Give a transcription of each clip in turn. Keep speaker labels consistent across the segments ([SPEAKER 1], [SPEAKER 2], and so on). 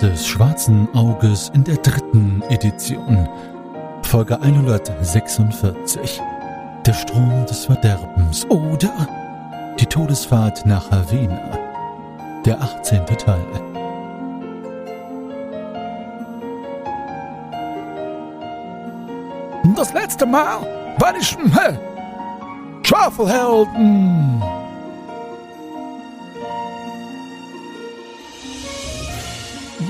[SPEAKER 1] Des Schwarzen Auges in der dritten Edition. Folge 146. Der Strom des Verderbens oder die Todesfahrt nach Havena. Der 18. Teil.
[SPEAKER 2] Das letzte Mal war ich äh, Schwafelhelden.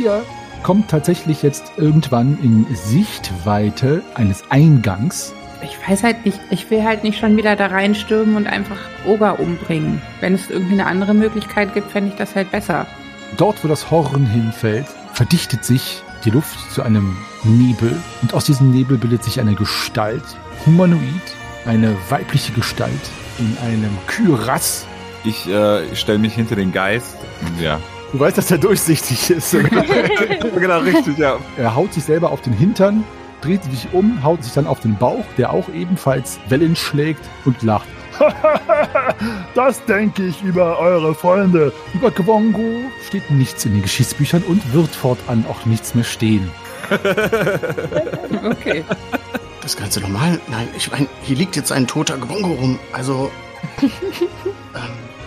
[SPEAKER 2] Ihr kommt tatsächlich jetzt irgendwann in Sichtweite eines Eingangs.
[SPEAKER 3] Ich weiß halt nicht, ich will halt nicht schon wieder da reinstürmen und einfach Oger umbringen. Wenn es irgendwie eine andere Möglichkeit gibt, fände ich das halt besser.
[SPEAKER 2] Dort, wo das Horn hinfällt, verdichtet sich die Luft zu einem Nebel und aus diesem Nebel bildet sich eine Gestalt, humanoid, eine weibliche Gestalt in einem Kyrass.
[SPEAKER 4] Ich äh, stelle mich hinter den Geist. Ja.
[SPEAKER 2] Du weißt, dass er durchsichtig ist.
[SPEAKER 4] genau, richtig, ja.
[SPEAKER 2] Er haut sich selber auf den Hintern, dreht sich um, haut sich dann auf den Bauch, der auch ebenfalls Wellen schlägt und lacht. das denke ich über eure Freunde. Über Gwongo steht nichts in den Geschichtsbüchern und wird fortan auch nichts mehr stehen.
[SPEAKER 3] Okay.
[SPEAKER 5] Das Ganze normal? Nein, ich meine, hier liegt jetzt ein toter Gwongo rum. Also, ähm,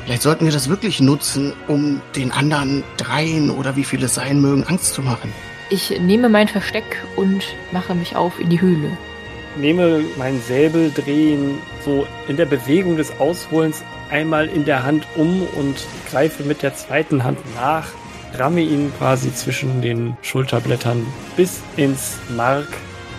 [SPEAKER 5] vielleicht sollten wir das wirklich nutzen, um den anderen dreien oder wie viele es sein mögen, Angst zu machen.
[SPEAKER 6] Ich nehme mein Versteck und mache mich auf in die Höhle.
[SPEAKER 7] nehme meinen Säbel, drehe ihn so in der Bewegung des Ausholens einmal in der Hand um und greife mit der zweiten Hand nach, ramme ihn quasi zwischen den Schulterblättern bis ins Mark,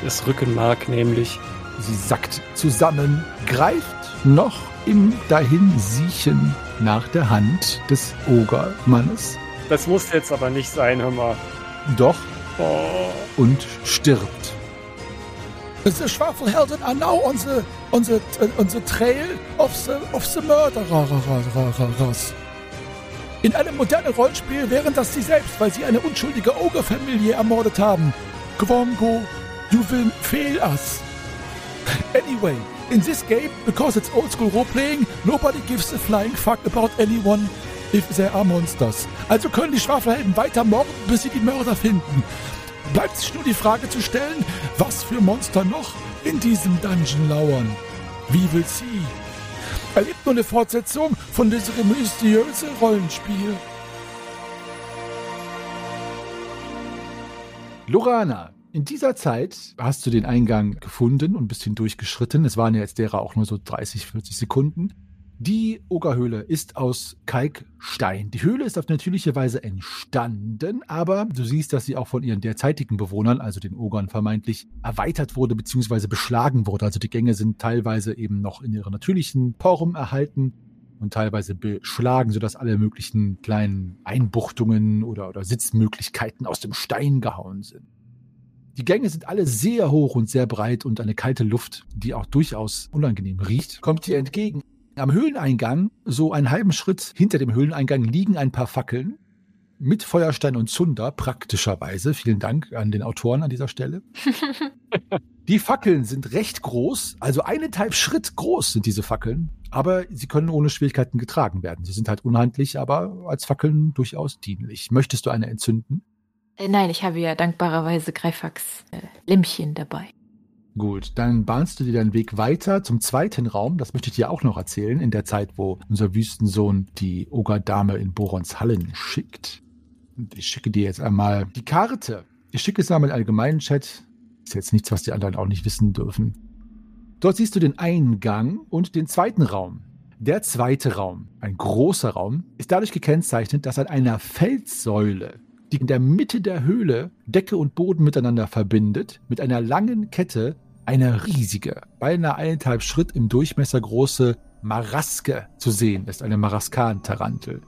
[SPEAKER 7] das Rückenmark nämlich.
[SPEAKER 2] Sie sackt zusammen, greift noch im Dahinsiechen nach der Hand des Ogermannes.
[SPEAKER 7] Das muss jetzt aber nicht sein, hör mal.
[SPEAKER 2] Doch
[SPEAKER 7] Oh.
[SPEAKER 2] und stirbt.
[SPEAKER 8] The Schwafelhelden are now on the on the on the trail of the of the murderers. In einem modernen Rollenspiel wären das sie selbst, weil sie eine unschuldige Ogre-Familie ermordet haben. Gwongo, you will fail us. Anyway, in this game, because it's old school role-playing, nobody gives a flying fuck about anyone if there are monsters. Also können die Schwafelhelden weiter morden, bis sie die Mörder finden. Bleibt sich nur die Frage zu stellen, was für Monster noch in diesem Dungeon lauern. Wie will sie? Erlebt nur eine Fortsetzung von diesem mysteriösen Rollenspiel.
[SPEAKER 2] Lorana, in dieser Zeit hast du den Eingang gefunden und bist hindurchgeschritten. Es waren ja jetzt derer auch nur so 30, 40 Sekunden. Die Ogerhöhle ist aus Kalkstein. Die Höhle ist auf natürliche Weise entstanden, aber du siehst, dass sie auch von ihren derzeitigen Bewohnern, also den Ogern vermeintlich, erweitert wurde bzw. beschlagen wurde. Also die Gänge sind teilweise eben noch in ihrer natürlichen Form erhalten und teilweise beschlagen, sodass alle möglichen kleinen Einbuchtungen oder, oder Sitzmöglichkeiten aus dem Stein gehauen sind. Die Gänge sind alle sehr hoch und sehr breit und eine kalte Luft, die auch durchaus unangenehm riecht, kommt dir entgegen. Am Höhleneingang, so einen halben Schritt hinter dem Höhleneingang, liegen ein paar Fackeln mit Feuerstein und Zunder, praktischerweise. Vielen Dank an den Autoren an dieser Stelle. Die Fackeln sind recht groß, also eineinhalb Schritt groß sind diese Fackeln, aber sie können ohne Schwierigkeiten getragen werden. Sie sind halt unhandlich, aber als Fackeln durchaus dienlich. Möchtest du eine entzünden?
[SPEAKER 6] Äh, nein, ich habe ja dankbarerweise Greifax äh, Lämpchen dabei.
[SPEAKER 2] Gut, dann bahnst du dir deinen Weg weiter zum zweiten Raum. Das möchte ich dir auch noch erzählen, in der Zeit, wo unser Wüstensohn die Ogerdame in Borons Hallen schickt. Ich schicke dir jetzt einmal die Karte. Ich schicke es einmal in allgemeinen Chat. Ist jetzt nichts, was die anderen auch nicht wissen dürfen. Dort siehst du den Eingang und den zweiten Raum. Der zweite Raum, ein großer Raum, ist dadurch gekennzeichnet, dass an einer Felssäule, die in der Mitte der Höhle Decke und Boden miteinander verbindet, mit einer langen Kette eine riesige, beinahe eineinhalb Schritt im Durchmesser große Maraske zu sehen ist, eine Maraskan-Tarantel.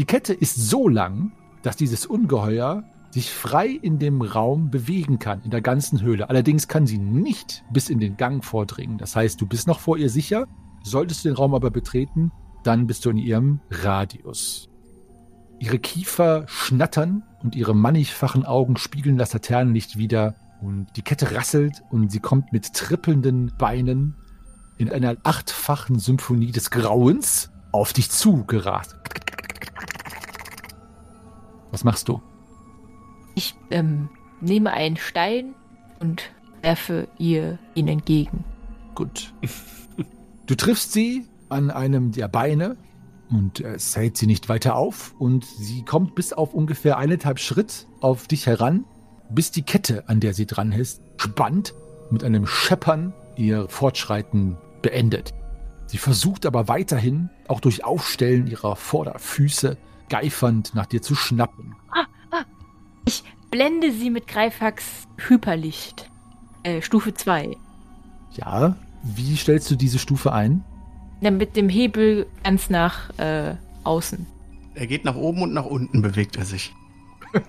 [SPEAKER 2] Die Kette ist so lang, dass dieses Ungeheuer sich frei in dem Raum bewegen kann, in der ganzen Höhle. Allerdings kann sie nicht bis in den Gang vordringen. Das heißt, du bist noch vor ihr sicher. Solltest du den Raum aber betreten, dann bist du in ihrem Radius. Ihre Kiefer schnattern und ihre mannigfachen Augen spiegeln das Laternenlicht wieder und die Kette rasselt und sie kommt mit trippelnden Beinen in einer achtfachen Symphonie des Grauens auf dich zu gerast. Was machst du?
[SPEAKER 6] Ich ähm, nehme einen Stein und werfe ihr ihn entgegen.
[SPEAKER 2] Gut. Du triffst sie an einem der Beine und es hält sie nicht weiter auf und sie kommt bis auf ungefähr eineinhalb Schritt auf dich heran, bis die Kette, an der sie dran ist, spannt mit einem Scheppern ihr Fortschreiten beendet. Sie versucht aber weiterhin, auch durch Aufstellen ihrer Vorderfüße, geifernd nach dir zu schnappen.
[SPEAKER 6] Ich blende sie mit Greifax Hyperlicht. Äh, Stufe 2.
[SPEAKER 2] Ja, wie stellst du diese Stufe ein?
[SPEAKER 6] Dann mit dem Hebel ganz nach äh, außen.
[SPEAKER 5] Er geht nach oben und nach unten bewegt er sich.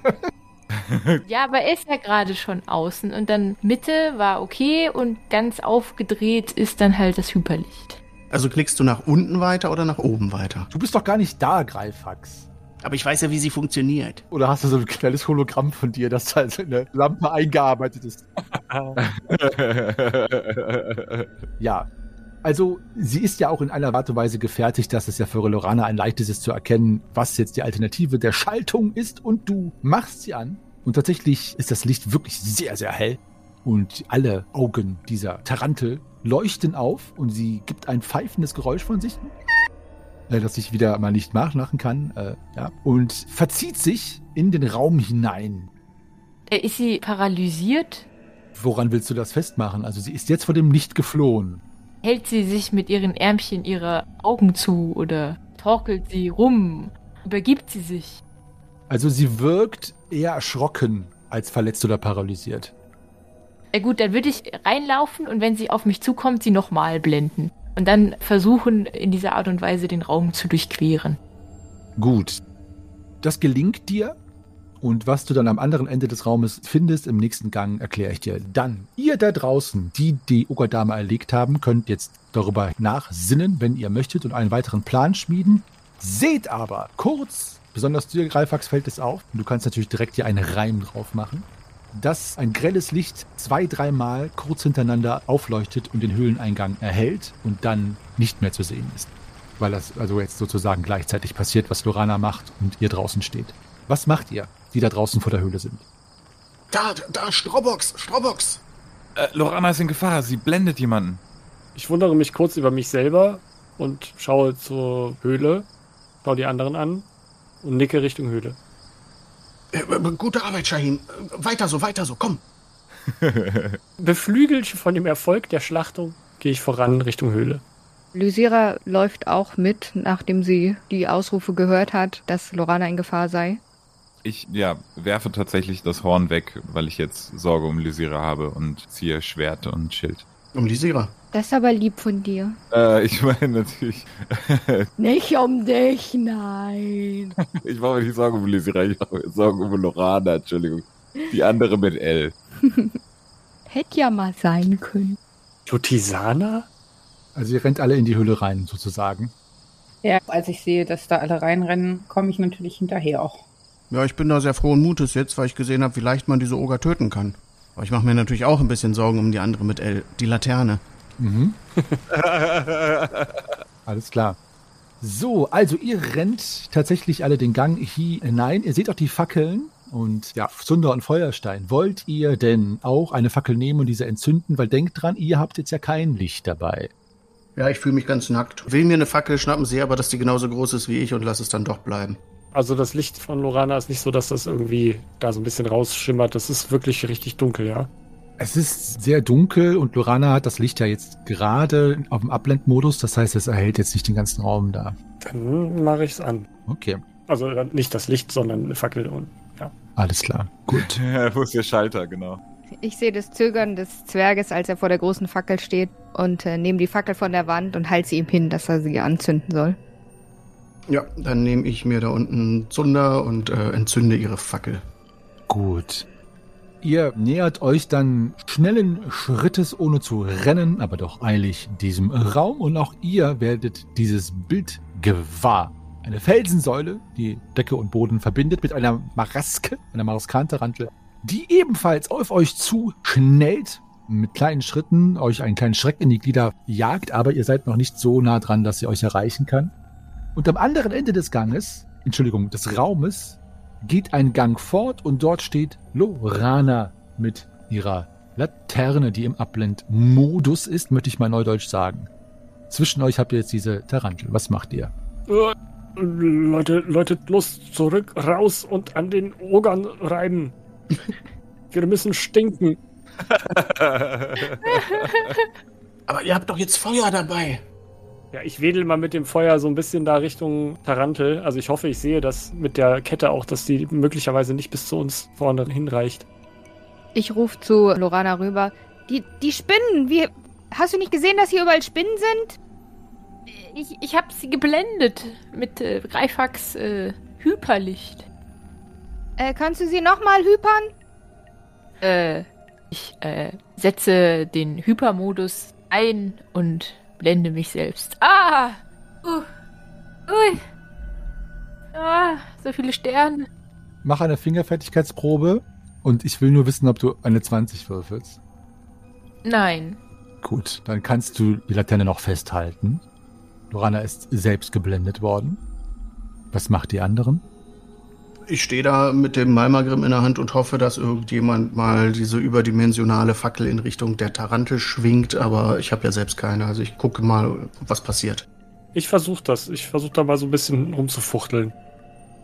[SPEAKER 6] Ja, aber er ist ja gerade schon außen und dann Mitte war okay und ganz aufgedreht ist dann halt das Hyperlicht.
[SPEAKER 5] Also klickst du nach unten weiter oder nach oben weiter?
[SPEAKER 2] Du bist doch gar nicht da, Greifax.
[SPEAKER 5] Aber ich weiß ja, wie sie funktioniert.
[SPEAKER 2] Oder hast du so ein kleines Hologramm von dir, das da in eine Lampe eingearbeitet ist? Ja. Also, sie ist ja auch in einer Art und Weise gefertigt, dass es ja für Lorana ein leichtes ist zu erkennen, was jetzt die Alternative der Schaltung ist. Und du machst sie an. Und tatsächlich ist das Licht wirklich sehr, sehr hell. Und alle Augen dieser Tarantel leuchten auf und sie gibt ein pfeifendes Geräusch von sich, äh, das ich wieder mal nicht nachmachen kann. Äh, ja, und verzieht sich in den Raum hinein.
[SPEAKER 6] Äh, Ist sie paralysiert?
[SPEAKER 2] Woran willst du das festmachen? Also sie ist jetzt vor dem Licht geflohen.
[SPEAKER 6] Hält sie sich mit ihren Ärmchen ihre Augen zu oder torkelt sie rum? Übergibt sie sich?
[SPEAKER 2] Also sie wirkt eher erschrocken als verletzt oder paralysiert.
[SPEAKER 6] Ja gut, dann würde ich reinlaufen und wenn sie auf mich zukommt, sie nochmal blenden. Und dann versuchen, in dieser Art und Weise den Raum zu durchqueren.
[SPEAKER 2] Gut. Das gelingt dir. Und was du dann am anderen Ende des Raumes findest, im nächsten Gang, erkläre ich dir dann. Ihr da draußen, die die Ogadame erlegt haben, könnt jetzt darüber nachsinnen, wenn ihr möchtet, und einen weiteren Plan schmieden. Seht aber kurz, besonders dir, Greifax, fällt es auf, du kannst natürlich direkt hier einen Reim drauf machen, dass ein grelles Licht zwei, dreimal kurz hintereinander aufleuchtet und den Höhleneingang erhält und dann nicht mehr zu sehen ist. Weil das also jetzt sozusagen gleichzeitig passiert, was Lorana macht und ihr draußen steht. Was macht ihr, die da draußen vor der Höhle sind?
[SPEAKER 5] Da, da, Strobox, Strobox.
[SPEAKER 4] äh, Lorana ist in Gefahr. Sie blendet jemanden.
[SPEAKER 7] Ich wundere mich kurz über mich selber und schaue zur Höhle, schaue die anderen an und nicke Richtung Höhle.
[SPEAKER 5] Äh, äh, gute Arbeit, Shahin. Äh, Weiter so, weiter so, komm.
[SPEAKER 7] Beflügelt von dem Erfolg der Schlachtung gehe ich voran Richtung Höhle.
[SPEAKER 9] Lysira läuft auch mit, nachdem sie die Ausrufe gehört hat, dass Lorana in Gefahr sei.
[SPEAKER 4] Ich, ja, werfe tatsächlich das Horn weg, weil ich jetzt Sorge um Lysira habe und ziehe Schwert und Schild.
[SPEAKER 5] Um Lysira.
[SPEAKER 9] Das ist aber lieb von dir.
[SPEAKER 4] Äh, ich meine natürlich,
[SPEAKER 9] Nicht um dich, nein.
[SPEAKER 4] ich mache mir nicht Sorgen um Lysira, ich mache mir Sorgen um Lorana, Entschuldigung. Die andere mit L.
[SPEAKER 9] Hätte ja mal sein können.
[SPEAKER 7] Lutisana?
[SPEAKER 2] Also ihr rennt alle in die Höhle rein, sozusagen.
[SPEAKER 3] Ja, als ich sehe, dass da alle reinrennen, komme ich natürlich hinterher auch.
[SPEAKER 5] Ja, ich bin da sehr frohen Mutes jetzt, weil ich gesehen habe, wie leicht man diese Oger töten kann. Aber ich mache mir natürlich auch ein bisschen Sorgen um die andere mit L, die Laterne.
[SPEAKER 2] Mhm. Alles klar. So, also ihr rennt tatsächlich alle den Gang hinein. Ihr seht auch die Fackeln und ja, Zunder und Feuerstein. Wollt ihr denn auch eine Fackel nehmen und diese entzünden? Weil denkt dran, ihr habt jetzt ja kein Licht dabei.
[SPEAKER 5] Ja, ich fühle mich ganz nackt. Will mir eine Fackel schnappen, sehe aber, dass die genauso groß ist wie ich und lass es dann doch bleiben.
[SPEAKER 7] Also das Licht von Lorana ist nicht so, dass das irgendwie da so ein bisschen rausschimmert. Das ist wirklich richtig dunkel, ja.
[SPEAKER 2] Es ist sehr dunkel und Lorana hat das Licht ja jetzt gerade auf dem Abblendmodus. Das heißt, es erhält jetzt nicht den ganzen Raum da.
[SPEAKER 7] Dann mache ich es an.
[SPEAKER 2] Okay,
[SPEAKER 7] Also äh, nicht das Licht, sondern eine Fackel und ja.
[SPEAKER 2] alles klar. Gut.
[SPEAKER 4] Wo ist der Schalter, genau.
[SPEAKER 9] Ich sehe das Zögern des Zwerges, als er vor der großen Fackel steht und äh, nehme die Fackel von der Wand und halte sie ihm hin, dass er sie anzünden soll.
[SPEAKER 5] Ja, dann nehme ich mir da unten Zunder und äh, entzünde ihre Fackel.
[SPEAKER 2] Gut. Ihr nähert euch dann schnellen Schrittes, ohne zu rennen, aber doch eilig diesem Raum und auch ihr werdet dieses Bild gewahr. Eine Felsensäule, die Decke und Boden verbindet mit einer Maraske, einer Maraskantarantel, die ebenfalls auf euch zu schnellt, mit kleinen Schritten euch einen kleinen Schreck in die Glieder jagt, aber ihr seid noch nicht so nah dran, dass sie euch erreichen kann. Und am anderen Ende des Ganges, Entschuldigung, des Raumes, geht ein Gang fort und dort steht Lorana mit ihrer Laterne, die im Abblendmodus ist, möchte ich mal neudeutsch sagen. Zwischen euch habt ihr jetzt diese Tarantel. Was macht ihr?
[SPEAKER 7] Äh, Leute, Leute, los, zurück, raus und an den Ogern reiben. Wir müssen stinken.
[SPEAKER 5] Aber ihr habt doch jetzt Feuer dabei.
[SPEAKER 7] Ja, ich wedel mal mit dem Feuer so ein bisschen da Richtung Tarantel. Also ich hoffe, ich sehe das mit der Kette auch, dass die möglicherweise nicht bis zu uns vorne hinreicht.
[SPEAKER 9] Ich rufe zu Lorana rüber. Die, die Spinnen, wie. Hast du nicht gesehen, dass hier überall Spinnen sind?
[SPEAKER 6] Ich, ich habe sie geblendet mit äh, Greifax äh, Hyperlicht.
[SPEAKER 9] Äh, kannst du sie nochmal hypern?
[SPEAKER 6] Äh, ich äh, setze den Hypermodus ein und blende mich selbst. Ah! Uh, ui! Ah, so viele Sterne.
[SPEAKER 2] Mach eine Fingerfertigkeitsprobe und ich will nur wissen, ob du eine 20 würfelst.
[SPEAKER 6] Nein.
[SPEAKER 2] Gut, dann kannst du die Laterne noch festhalten. Lorana ist selbst geblendet worden. Was macht die anderen?
[SPEAKER 5] Ich stehe da mit dem Malmagrim in der Hand und hoffe, dass irgendjemand mal diese überdimensionale Fackel in Richtung der Tarantel schwingt, aber ich habe ja selbst keine. Also ich gucke mal, was passiert.
[SPEAKER 7] Ich versuche das. Ich versuche da mal so ein bisschen rumzufuchteln.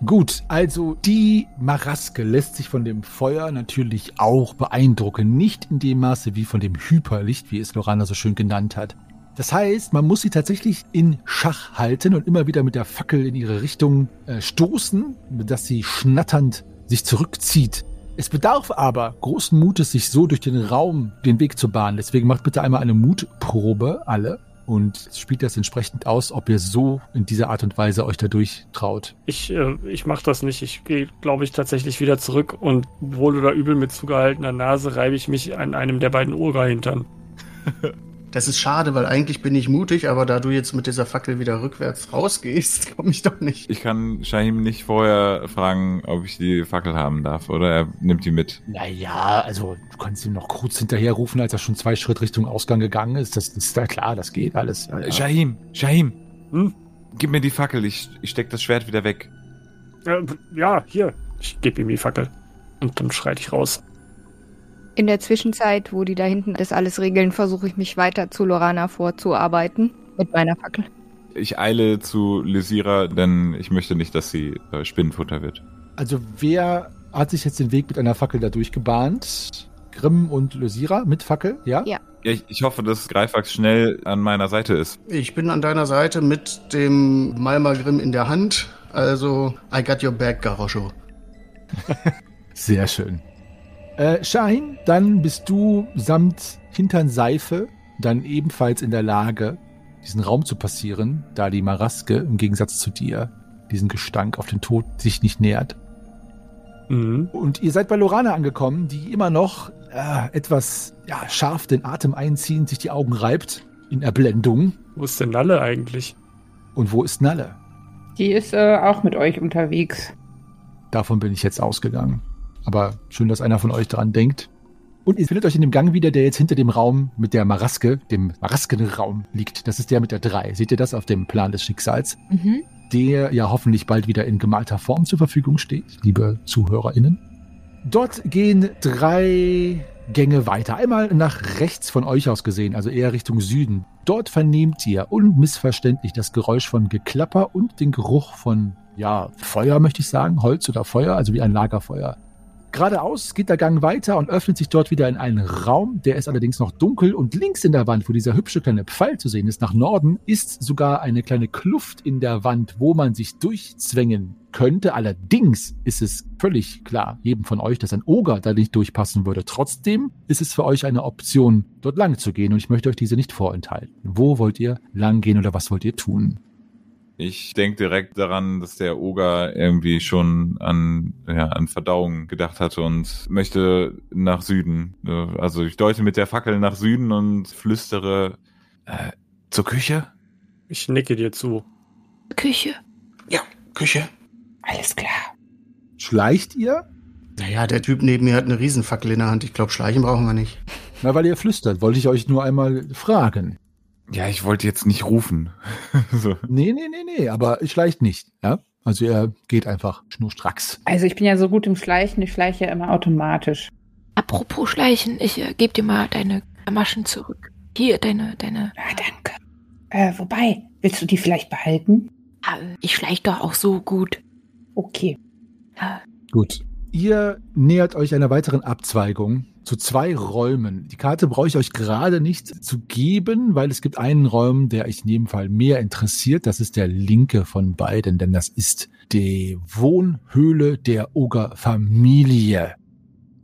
[SPEAKER 2] Gut, also die Maraske lässt sich von dem Feuer natürlich auch beeindrucken. Nicht in dem Maße wie von dem Hyperlicht, wie es Lorana so schön genannt hat. Das heißt, man muss sie tatsächlich in Schach halten und immer wieder mit der Fackel in ihre Richtung äh, stoßen, dass sie schnatternd sich zurückzieht. Es bedarf aber großen Mutes, sich so durch den Raum den Weg zu bahnen. Deswegen macht bitte einmal eine Mutprobe, alle, und spielt das entsprechend aus, ob ihr so in dieser Art und Weise euch dadurch traut.
[SPEAKER 7] Ich, äh, ich mache das nicht. Ich gehe, glaube ich, tatsächlich wieder zurück und wohl oder übel mit zugehaltener Nase reibe ich mich an einem der beiden Ora-Hintern.
[SPEAKER 5] Das ist schade, weil eigentlich bin ich mutig, aber da du jetzt mit dieser Fackel wieder rückwärts rausgehst, komme ich doch nicht.
[SPEAKER 4] Ich kann Shahim nicht vorher fragen, ob ich die Fackel haben darf, oder er nimmt die mit.
[SPEAKER 2] Naja, also du kannst ihm noch kurz hinterherrufen, als er schon zwei Schritt Richtung Ausgang gegangen ist. Das ist ja klar, das geht alles. Ja, ja.
[SPEAKER 4] Shahim, Shahim, hm? gib mir die Fackel, ich, ich steck das Schwert wieder weg.
[SPEAKER 7] Äh, ja, hier. Ich gebe ihm die Fackel. Und dann schreite ich raus.
[SPEAKER 9] In der Zwischenzeit, wo die da hinten das alles regeln, versuche ich mich weiter zu Lorana vorzuarbeiten mit meiner Fackel.
[SPEAKER 4] Ich eile zu Lysira, denn ich möchte nicht, dass sie äh, Spinnenfutter wird.
[SPEAKER 2] Also wer hat sich jetzt den Weg mit einer Fackel da durchgebahnt? Grimm und Lysira mit Fackel, ja?
[SPEAKER 9] Ja.
[SPEAKER 4] Ich, ich hoffe, dass Greifax schnell an meiner Seite ist.
[SPEAKER 5] Ich bin an deiner Seite mit dem Malmagrim in der Hand. Also, I got your back, Garosho.
[SPEAKER 2] Sehr schön. Äh, Shahin, dann bist du samt Hintern Seife dann ebenfalls in der Lage, diesen Raum zu passieren, da die Maraske im Gegensatz zu dir diesen Gestank auf den Tod sich nicht nähert.
[SPEAKER 7] Mhm.
[SPEAKER 2] Und ihr seid bei Lorana angekommen, die immer noch äh, etwas ja, scharf den Atem einziehend, sich die Augen reibt in Erblendung.
[SPEAKER 7] Wo ist denn Nalle eigentlich?
[SPEAKER 2] Und wo ist Nalle?
[SPEAKER 3] Die ist äh, auch mit euch unterwegs.
[SPEAKER 2] Davon bin ich jetzt ausgegangen. Aber schön, dass einer von euch daran denkt. Und ihr findet euch in dem Gang wieder, der jetzt hinter dem Raum mit der Maraske, dem Maraskenraum liegt. Das ist der mit der 3. Seht ihr das auf dem Plan des Schicksals?
[SPEAKER 6] Mhm.
[SPEAKER 2] Der ja hoffentlich bald wieder in gemalter Form zur Verfügung steht, liebe ZuhörerInnen. Dort gehen drei Gänge weiter. Einmal nach rechts von euch aus gesehen, also eher Richtung Süden. Dort vernehmt ihr unmissverständlich das Geräusch von Geklapper und den Geruch von, ja, Feuer möchte ich sagen, Holz oder Feuer, also wie ein Lagerfeuer. Geradeaus geht der Gang weiter und öffnet sich dort wieder in einen Raum, der ist allerdings noch dunkel und links in der Wand, wo dieser hübsche kleine Pfeil zu sehen ist, nach Norden, ist sogar eine kleine Kluft in der Wand, wo man sich durchzwängen könnte. Allerdings ist es völlig klar, jedem von euch, dass ein Oger da nicht durchpassen würde. Trotzdem ist es für euch eine Option, dort lang zu gehen und ich möchte euch diese nicht vorenthalten. Wo wollt ihr lang gehen oder was wollt ihr tun?
[SPEAKER 4] Ich denke direkt daran, dass der Oger irgendwie schon an, ja, an Verdauung gedacht hatte und möchte nach Süden. Also ich deute mit der Fackel nach Süden und flüstere äh, zur Küche.
[SPEAKER 7] Ich nicke dir zu.
[SPEAKER 6] Küche.
[SPEAKER 5] Ja, Küche.
[SPEAKER 3] Alles klar.
[SPEAKER 2] Schleicht ihr?
[SPEAKER 5] Naja, der Typ neben mir hat eine Riesenfackel in der Hand. Ich glaube, schleichen brauchen wir nicht.
[SPEAKER 2] Na, weil ihr flüstert, wollte ich euch nur einmal fragen.
[SPEAKER 4] Ja, ich wollte jetzt nicht rufen. so.
[SPEAKER 2] Nee, nee, nee, nee, aber schleicht nicht, ja? Also ihr geht einfach schnurstracks.
[SPEAKER 3] Also ich bin ja so gut im Schleichen, ich schleiche ja immer automatisch.
[SPEAKER 6] Apropos Schleichen, ich äh, gebe dir mal deine Maschen zurück. Hier, deine, deine.
[SPEAKER 3] Ah, danke. Äh, wobei, willst du die vielleicht behalten?
[SPEAKER 6] Ah, ich schleich doch auch so gut.
[SPEAKER 3] Okay.
[SPEAKER 6] Ah,
[SPEAKER 2] Gut. Ihr nähert euch einer weiteren Abzweigung zu zwei Räumen. Die Karte brauche ich euch gerade nicht zu geben, weil es gibt einen Raum, der euch in jedem Fall mehr interessiert. Das ist der linke von beiden, denn das ist die Wohnhöhle der Oger-Familie.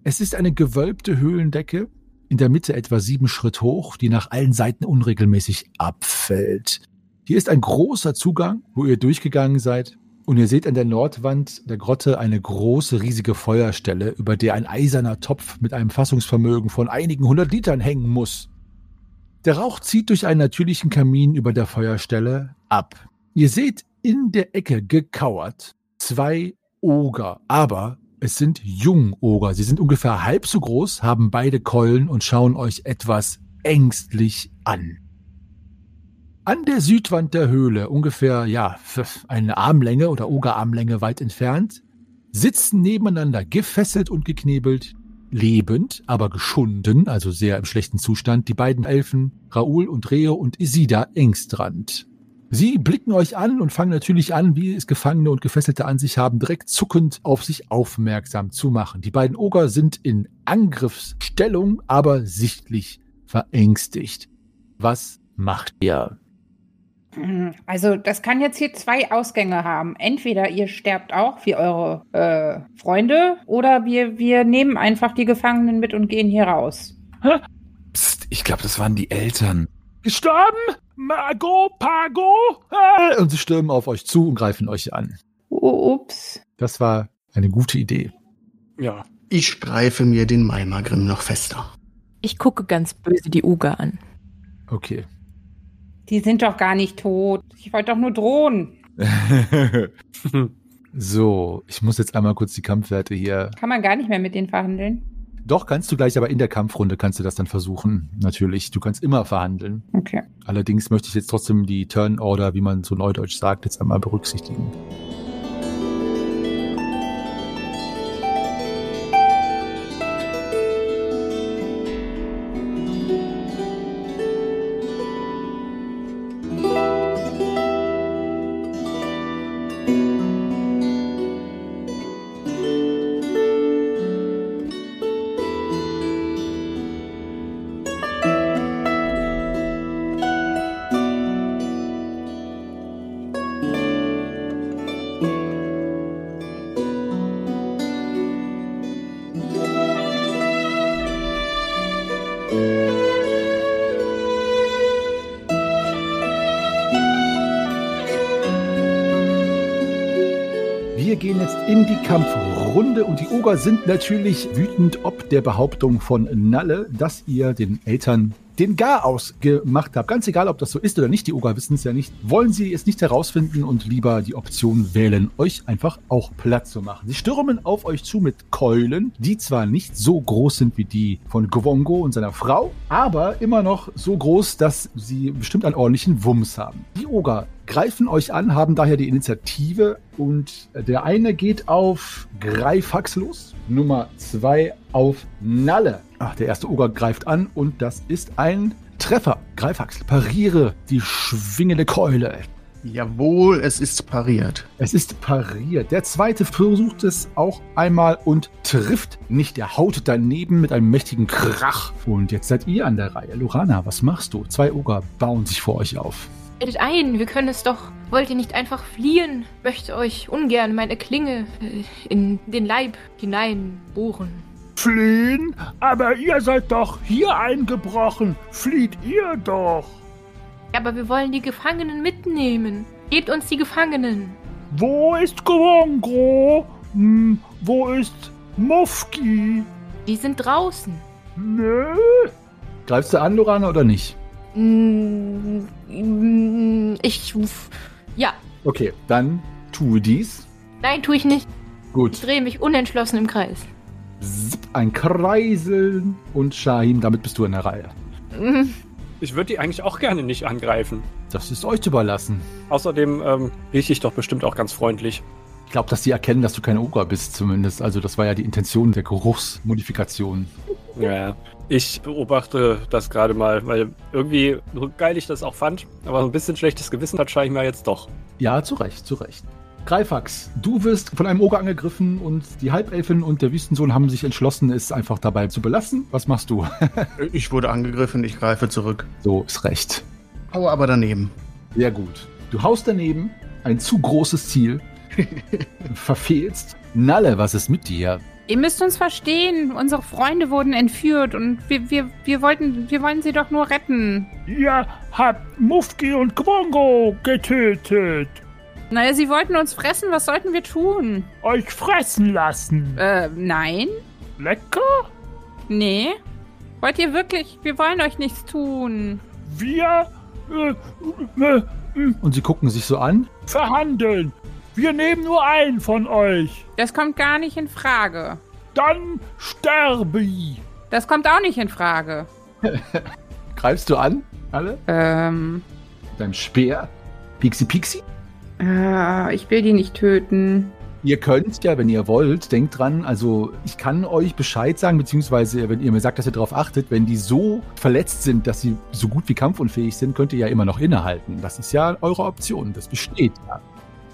[SPEAKER 2] Es ist eine gewölbte Höhlendecke, in der Mitte etwa sieben Schritt hoch, die nach allen Seiten unregelmäßig abfällt. Hier ist ein großer Zugang, wo ihr durchgegangen seid. Und ihr seht an der Nordwand der Grotte eine große, riesige Feuerstelle, über der ein eiserner Topf mit einem Fassungsvermögen von einigen hundert Litern hängen muss. Der Rauch zieht durch einen natürlichen Kamin über der Feuerstelle ab. Ihr seht in der Ecke gekauert zwei Oger, aber es sind Jungoger. Sie sind ungefähr halb so groß, haben beide Keulen und schauen euch etwas ängstlich an. An der Südwand der Höhle, ungefähr ja eine Armlänge oder Ogerarmlänge weit entfernt, sitzen nebeneinander gefesselt und geknebelt, lebend, aber geschunden, also sehr im schlechten Zustand, die beiden Elfen Raoul und Reo und Isida Engstrand. Sie blicken euch an und fangen natürlich an, wie es Gefangene und Gefesselte an sich haben, direkt zuckend auf sich aufmerksam zu machen. Die beiden Oger sind in Angriffsstellung, aber sichtlich verängstigt. Was macht ihr?
[SPEAKER 3] Also das kann jetzt hier zwei Ausgänge haben. Entweder ihr sterbt auch wie eure äh, Freunde oder wir, wir nehmen einfach die Gefangenen mit und gehen hier raus.
[SPEAKER 4] Psst, ich glaube, das waren die Eltern.
[SPEAKER 8] Gestorben? Margot, Pago?
[SPEAKER 2] Und sie stürmen auf euch zu und greifen euch an.
[SPEAKER 3] Oh, ups.
[SPEAKER 2] Das war eine gute Idee.
[SPEAKER 7] Ja.
[SPEAKER 5] Ich greife mir den Malmagrim noch fester.
[SPEAKER 6] Ich gucke ganz böse die Uga an.
[SPEAKER 2] Okay.
[SPEAKER 3] Die sind doch gar nicht tot. Ich wollte doch nur drohen.
[SPEAKER 2] So, ich muss jetzt einmal kurz die Kampfwerte hier.
[SPEAKER 3] Kann man gar nicht mehr mit denen verhandeln.
[SPEAKER 2] Doch, kannst du gleich, aber in der Kampfrunde kannst du das dann versuchen. Natürlich, du kannst immer verhandeln.
[SPEAKER 3] Okay.
[SPEAKER 2] Allerdings möchte ich jetzt trotzdem die Turn Order, wie man so neudeutsch sagt, jetzt einmal berücksichtigen. In die Kampfrunde und die Oger sind natürlich wütend ob der Behauptung von Nalle, dass ihr den Eltern den Gar ausgemacht habt. Ganz egal, ob das so ist oder nicht, die Oger wissen es ja nicht. Wollen sie es nicht herausfinden und lieber die Option wählen, euch einfach auch platt zu machen. Sie stürmen auf euch zu mit Keulen, die zwar nicht so groß sind wie die von Gwongo und seiner Frau, aber immer noch so groß, dass sie bestimmt einen ordentlichen Wumms haben. Die Oger greifen euch an, haben daher die Initiative und der eine geht auf Greifax los, Nummer zwei auf Nalle. Ach, der erste Oger greift an und das ist ein Treffer. Greifax, pariere die schwingende Keule.
[SPEAKER 5] Jawohl, es ist pariert.
[SPEAKER 2] Es ist pariert. Der zweite versucht es auch einmal und trifft nicht. Er haut daneben mit einem mächtigen Krach. Und jetzt seid ihr an der Reihe. Lorana, was machst du? Zwei Oger bauen sich vor euch auf.
[SPEAKER 6] Tretet ein, wir können es doch. Wollt ihr nicht einfach fliehen? Möchte euch ungern meine Klinge äh, in den Leib hineinbohren.
[SPEAKER 8] Fliehen? Aber ihr seid doch hier eingebrochen. Flieht ihr doch.
[SPEAKER 6] Ja, aber wir wollen die Gefangenen mitnehmen. Gebt uns die Gefangenen.
[SPEAKER 8] Wo ist Gwongo? Hm, wo ist Mufki?
[SPEAKER 6] Die sind draußen.
[SPEAKER 8] Nö.
[SPEAKER 2] Greifst du an, Lorana, oder nicht?
[SPEAKER 6] Mm, Ich. Ja.
[SPEAKER 2] Okay, dann tue dies.
[SPEAKER 6] Nein, tue ich nicht.
[SPEAKER 2] Gut.
[SPEAKER 6] Ich drehe mich unentschlossen im Kreis.
[SPEAKER 2] Ein Kreiseln und Shahim, damit bist du in der Reihe.
[SPEAKER 6] Mm,
[SPEAKER 7] Ich würde die eigentlich auch gerne nicht angreifen.
[SPEAKER 2] Das ist euch überlassen.
[SPEAKER 7] Außerdem ähm, rieche ich doch bestimmt auch ganz freundlich.
[SPEAKER 2] Ich glaube, dass die erkennen, dass du kein Oger bist, zumindest. Also, das war ja die Intention der Geruchsmodifikation.
[SPEAKER 7] Ja, ich beobachte das gerade mal, weil irgendwie so geil ich das auch fand, aber ein bisschen schlechtes Gewissen hat scheinbar jetzt doch.
[SPEAKER 2] Ja, zu Recht, zu Recht. Greifax, du wirst von einem Oger angegriffen und die Halbelfin und der Wüstensohn haben sich entschlossen, es einfach dabei zu belassen. Was machst du?
[SPEAKER 5] Ich wurde angegriffen, ich greife zurück.
[SPEAKER 2] so ist recht.
[SPEAKER 5] Hau aber daneben.
[SPEAKER 2] Sehr gut. Du haust daneben, ein zu großes Ziel, verfehlst. Nalle, was ist mit dir?
[SPEAKER 3] Ihr müsst uns verstehen. Unsere Freunde wurden entführt und wir, wir, wir wollten, wir wollen sie doch nur retten.
[SPEAKER 8] Ihr habt Mufki und Gwongo getötet.
[SPEAKER 3] Naja, sie wollten uns fressen. Was sollten wir tun?
[SPEAKER 8] Euch fressen lassen.
[SPEAKER 3] Äh, nein?
[SPEAKER 8] Lecker?
[SPEAKER 3] Nee? Wollt ihr wirklich? Wir wollen euch nichts tun.
[SPEAKER 8] Wir äh, äh,
[SPEAKER 2] Und sie gucken sich so an.
[SPEAKER 8] verhandeln. Wir nehmen nur einen von euch.
[SPEAKER 3] Das kommt gar nicht in Frage.
[SPEAKER 8] Dann sterbe ich.
[SPEAKER 3] Das kommt auch nicht in Frage.
[SPEAKER 2] Greifst du an? Alle?
[SPEAKER 3] Ähm,
[SPEAKER 2] Mit deinem Speer? Pixie Pixie?
[SPEAKER 3] äh, ich will die nicht töten.
[SPEAKER 2] Ihr könnt ja, wenn ihr wollt, denkt dran, also ich kann euch Bescheid sagen, beziehungsweise wenn ihr mir sagt, dass ihr darauf achtet, wenn die so verletzt sind, dass sie so gut wie kampfunfähig sind, könnt ihr ja immer noch innehalten. Das ist ja eure Option, das besteht ja.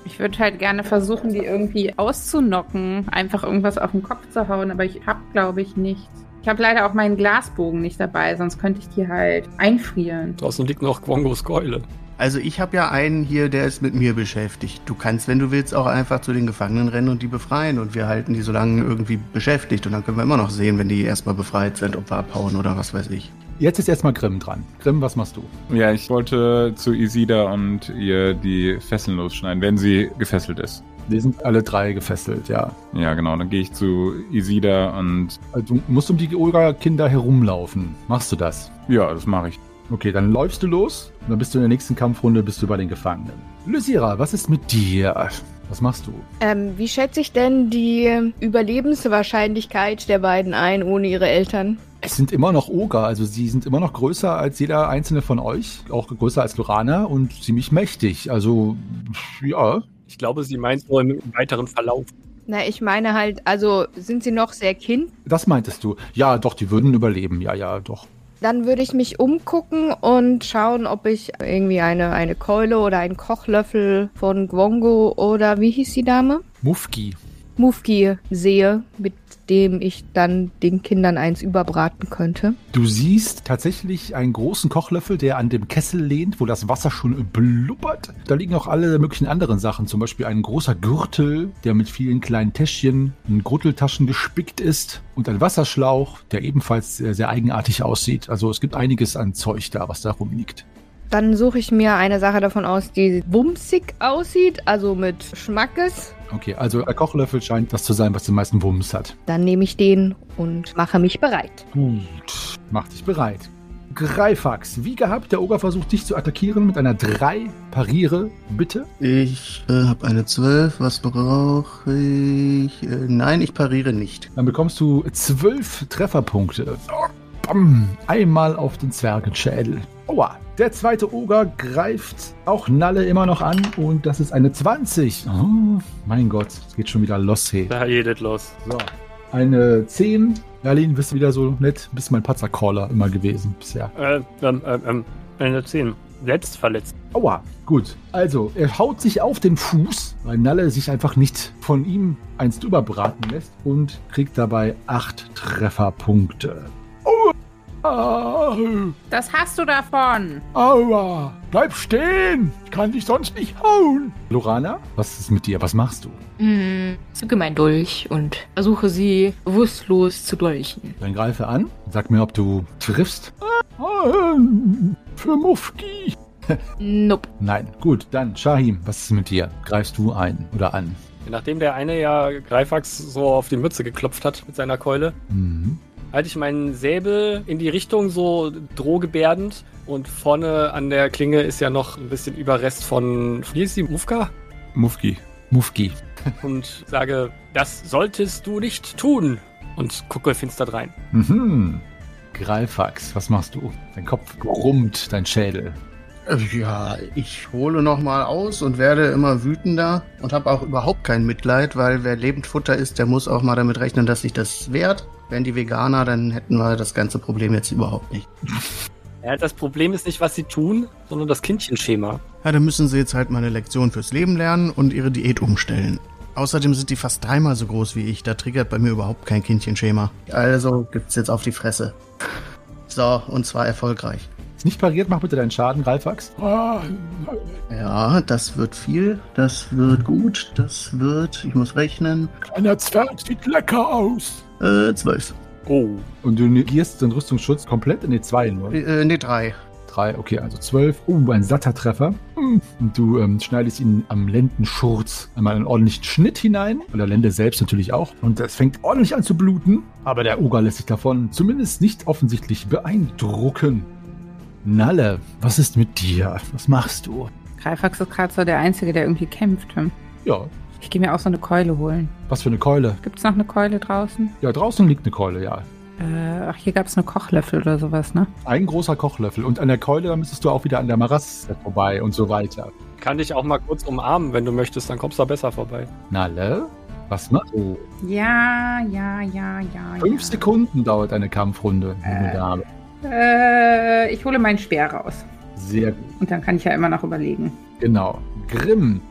[SPEAKER 3] Ich würde halt gerne versuchen, die irgendwie auszunocken. Einfach irgendwas auf den Kopf zu hauen, aber ich hab, glaube ich, nichts. Ich habe leider auch meinen Glasbogen nicht dabei, sonst könnte ich die halt einfrieren.
[SPEAKER 7] Draußen liegt noch Gwongos Keule.
[SPEAKER 5] Also ich habe ja einen hier, der ist mit mir beschäftigt. Du kannst, wenn du willst, auch einfach zu den Gefangenen rennen und die befreien. Und wir halten die so lange irgendwie beschäftigt. Und dann können wir immer noch sehen, wenn die erstmal befreit sind, ob wir abhauen oder was weiß ich.
[SPEAKER 2] Jetzt ist erstmal Grimm dran. Grimm, was machst du?
[SPEAKER 4] Ja, ich wollte zu Isida und ihr die Fesseln losschneiden, wenn sie gefesselt ist.
[SPEAKER 2] Wir sind alle drei gefesselt, ja.
[SPEAKER 4] Ja, genau. Dann gehe ich zu Isida und
[SPEAKER 2] Also, du musst um die Olga-Kinder herumlaufen. Machst du das?
[SPEAKER 4] ja, das mache ich.
[SPEAKER 2] Okay, dann läufst du los und dann bist du in der nächsten Kampfrunde bist du bei den Gefangenen. Lysira, was ist mit dir? Was machst du?
[SPEAKER 9] Ähm, wie schätze ich denn die Überlebenswahrscheinlichkeit der beiden ein ohne ihre Eltern?
[SPEAKER 2] Es sind immer noch Oger, also sie sind immer noch größer als jeder einzelne von euch, auch größer als Lorana und ziemlich mächtig. Also, ja,
[SPEAKER 7] Ich glaube, sie meint nur im weiteren Verlauf.
[SPEAKER 9] Na, ich meine halt, also sind sie noch sehr kind?
[SPEAKER 2] das meintest du. Ja, doch, die würden überleben. Ja, ja, doch.
[SPEAKER 9] Dann würde ich mich umgucken und schauen, ob ich irgendwie eine, eine Keule oder einen Kochlöffel von Gwongo oder wie hieß die Dame?
[SPEAKER 2] Mufki.
[SPEAKER 9] Mufki sehe, mit dem ich dann den Kindern eins überbraten könnte.
[SPEAKER 2] Du siehst tatsächlich einen großen Kochlöffel, der an dem Kessel lehnt, wo das Wasser schon blubbert. Da liegen auch alle möglichen anderen Sachen, zum Beispiel ein großer Gürtel, der mit vielen kleinen Täschchen und Grutteltaschen gespickt ist und ein Wasserschlauch, der ebenfalls sehr, sehr eigenartig aussieht. Also es gibt einiges an Zeug da, was da rumliegt.
[SPEAKER 9] Dann suche ich mir eine Sache davon aus, die wumsig aussieht, also mit Schmackes.
[SPEAKER 2] Okay, also der Kochlöffel scheint das zu sein, was den meisten Wumms hat.
[SPEAKER 9] Dann nehme ich den und mache mich bereit.
[SPEAKER 2] Gut, mach dich bereit. Greifax, wie gehabt, der Oger versucht dich zu attackieren mit einer 3. Pariere, bitte.
[SPEAKER 5] Ich äh, habe eine 12. Was brauche ich? Äh, nein, ich pariere nicht.
[SPEAKER 2] Dann bekommst du 12 Trefferpunkte. Bam, einmal auf den Zwergenschädel. Aua. Der zweite Oger greift auch Nalle immer noch an und das ist eine 20. Oh, mein Gott, es geht schon wieder los, hey.
[SPEAKER 7] Da geht los.
[SPEAKER 2] So. Eine 10. Merlin, bist du wieder so nett? Bist mein Patzer-Caller immer gewesen bisher.
[SPEAKER 7] Äh, ähm, ähm, ähm, eine 10. Selbst verletzt.
[SPEAKER 2] Aua, gut. Also, er haut sich auf den Fuß, weil Nalle sich einfach nicht von ihm einst überbraten lässt und kriegt dabei 8 Trefferpunkte.
[SPEAKER 3] Das hast du davon.
[SPEAKER 8] aua. Bleib stehen. Ich kann dich sonst nicht hauen.
[SPEAKER 2] Lorana, was ist mit dir? Was machst du?
[SPEAKER 6] Hm, zücke mein Dolch und versuche sie bewusstlos zu dolchen.
[SPEAKER 2] Dann greife an. Sag mir, ob du triffst.
[SPEAKER 8] Für Mufki.
[SPEAKER 6] Nope.
[SPEAKER 2] Nein. Gut, dann Shahim, was ist mit dir? Greifst du ein oder an?
[SPEAKER 7] Nachdem der eine ja Greifax so auf die Mütze geklopft hat mit seiner Keule,
[SPEAKER 2] Mhm.
[SPEAKER 7] Halte ich meinen Säbel in die Richtung so drohgebärdend und vorne an der Klinge ist ja noch ein bisschen Überrest von, wie ist die, Mufka?
[SPEAKER 4] Mufki.
[SPEAKER 2] Mufki.
[SPEAKER 7] Und sage, das solltest du nicht tun und gucke finster rein.
[SPEAKER 2] Mhm. Greifax, was machst du? Dein Kopf brummt, dein Schädel.
[SPEAKER 5] Äh, Ja, ich hole nochmal aus und werde immer wütender und habe auch überhaupt kein Mitleid, weil wer lebend Futter ist, der muss auch mal damit rechnen, dass sich das wehrt. Wären die Veganer, dann hätten wir das ganze Problem jetzt überhaupt nicht.
[SPEAKER 7] Ja, das Problem ist nicht, was sie tun, sondern das Kindchenschema.
[SPEAKER 5] Ja, dann müssen sie jetzt halt mal eine Lektion fürs Leben lernen und ihre Diät umstellen. Außerdem sind die fast dreimal so groß wie ich. Da triggert bei mir überhaupt kein Kindchenschema. Also gibt's jetzt auf die Fresse. So, und zwar erfolgreich.
[SPEAKER 2] Ist nicht pariert, mach bitte deinen Schaden.
[SPEAKER 8] Ah,
[SPEAKER 5] Ja, das wird viel, das wird gut, das wird, ich muss rechnen,
[SPEAKER 8] kleiner Zwerg sieht lecker aus.
[SPEAKER 5] äh, zwölf.
[SPEAKER 7] Oh.
[SPEAKER 2] Und du negierst den Rüstungsschutz komplett? Ne, zwei nur.
[SPEAKER 5] Äh, nee, drei.
[SPEAKER 2] Drei, okay, also zwölf. Uh, ein satter Treffer. Und du ähm, schneidest ihn am Lendenschurz einmal einen ordentlichen Schnitt hinein. Und der Lende selbst natürlich auch. Und es fängt ordentlich an zu bluten. Aber der Oger lässt sich davon zumindest nicht offensichtlich beeindrucken. Nalle, was ist mit dir? Was machst du?
[SPEAKER 3] Greifax ist gerade so der Einzige, der irgendwie kämpft. hm.
[SPEAKER 2] Ja,
[SPEAKER 3] Ich gehe mir auch so eine Keule holen.
[SPEAKER 2] was für eine Keule.
[SPEAKER 3] Gibt's noch eine Keule draußen?
[SPEAKER 2] Ja, draußen liegt eine Keule, ja.
[SPEAKER 3] Äh, ach, hier gab's eine Kochlöffel oder sowas, ne?
[SPEAKER 2] Ein großer Kochlöffel. Und an der Keule, da müsstest du auch wieder an der Marasse vorbei und so weiter.
[SPEAKER 7] Kann dich auch mal kurz umarmen, wenn du möchtest, dann kommst du da besser vorbei.
[SPEAKER 2] Nalle, was machst du?
[SPEAKER 3] Ja, ja, ja, ja.
[SPEAKER 2] Fünf
[SPEAKER 3] ja.
[SPEAKER 2] Sekunden dauert eine Kampfrunde, junge Dame.
[SPEAKER 3] Äh, ich hole meinen Speer raus.
[SPEAKER 2] Sehr gut.
[SPEAKER 3] Und dann kann ich ja immer noch überlegen.
[SPEAKER 2] Genau. Grimm,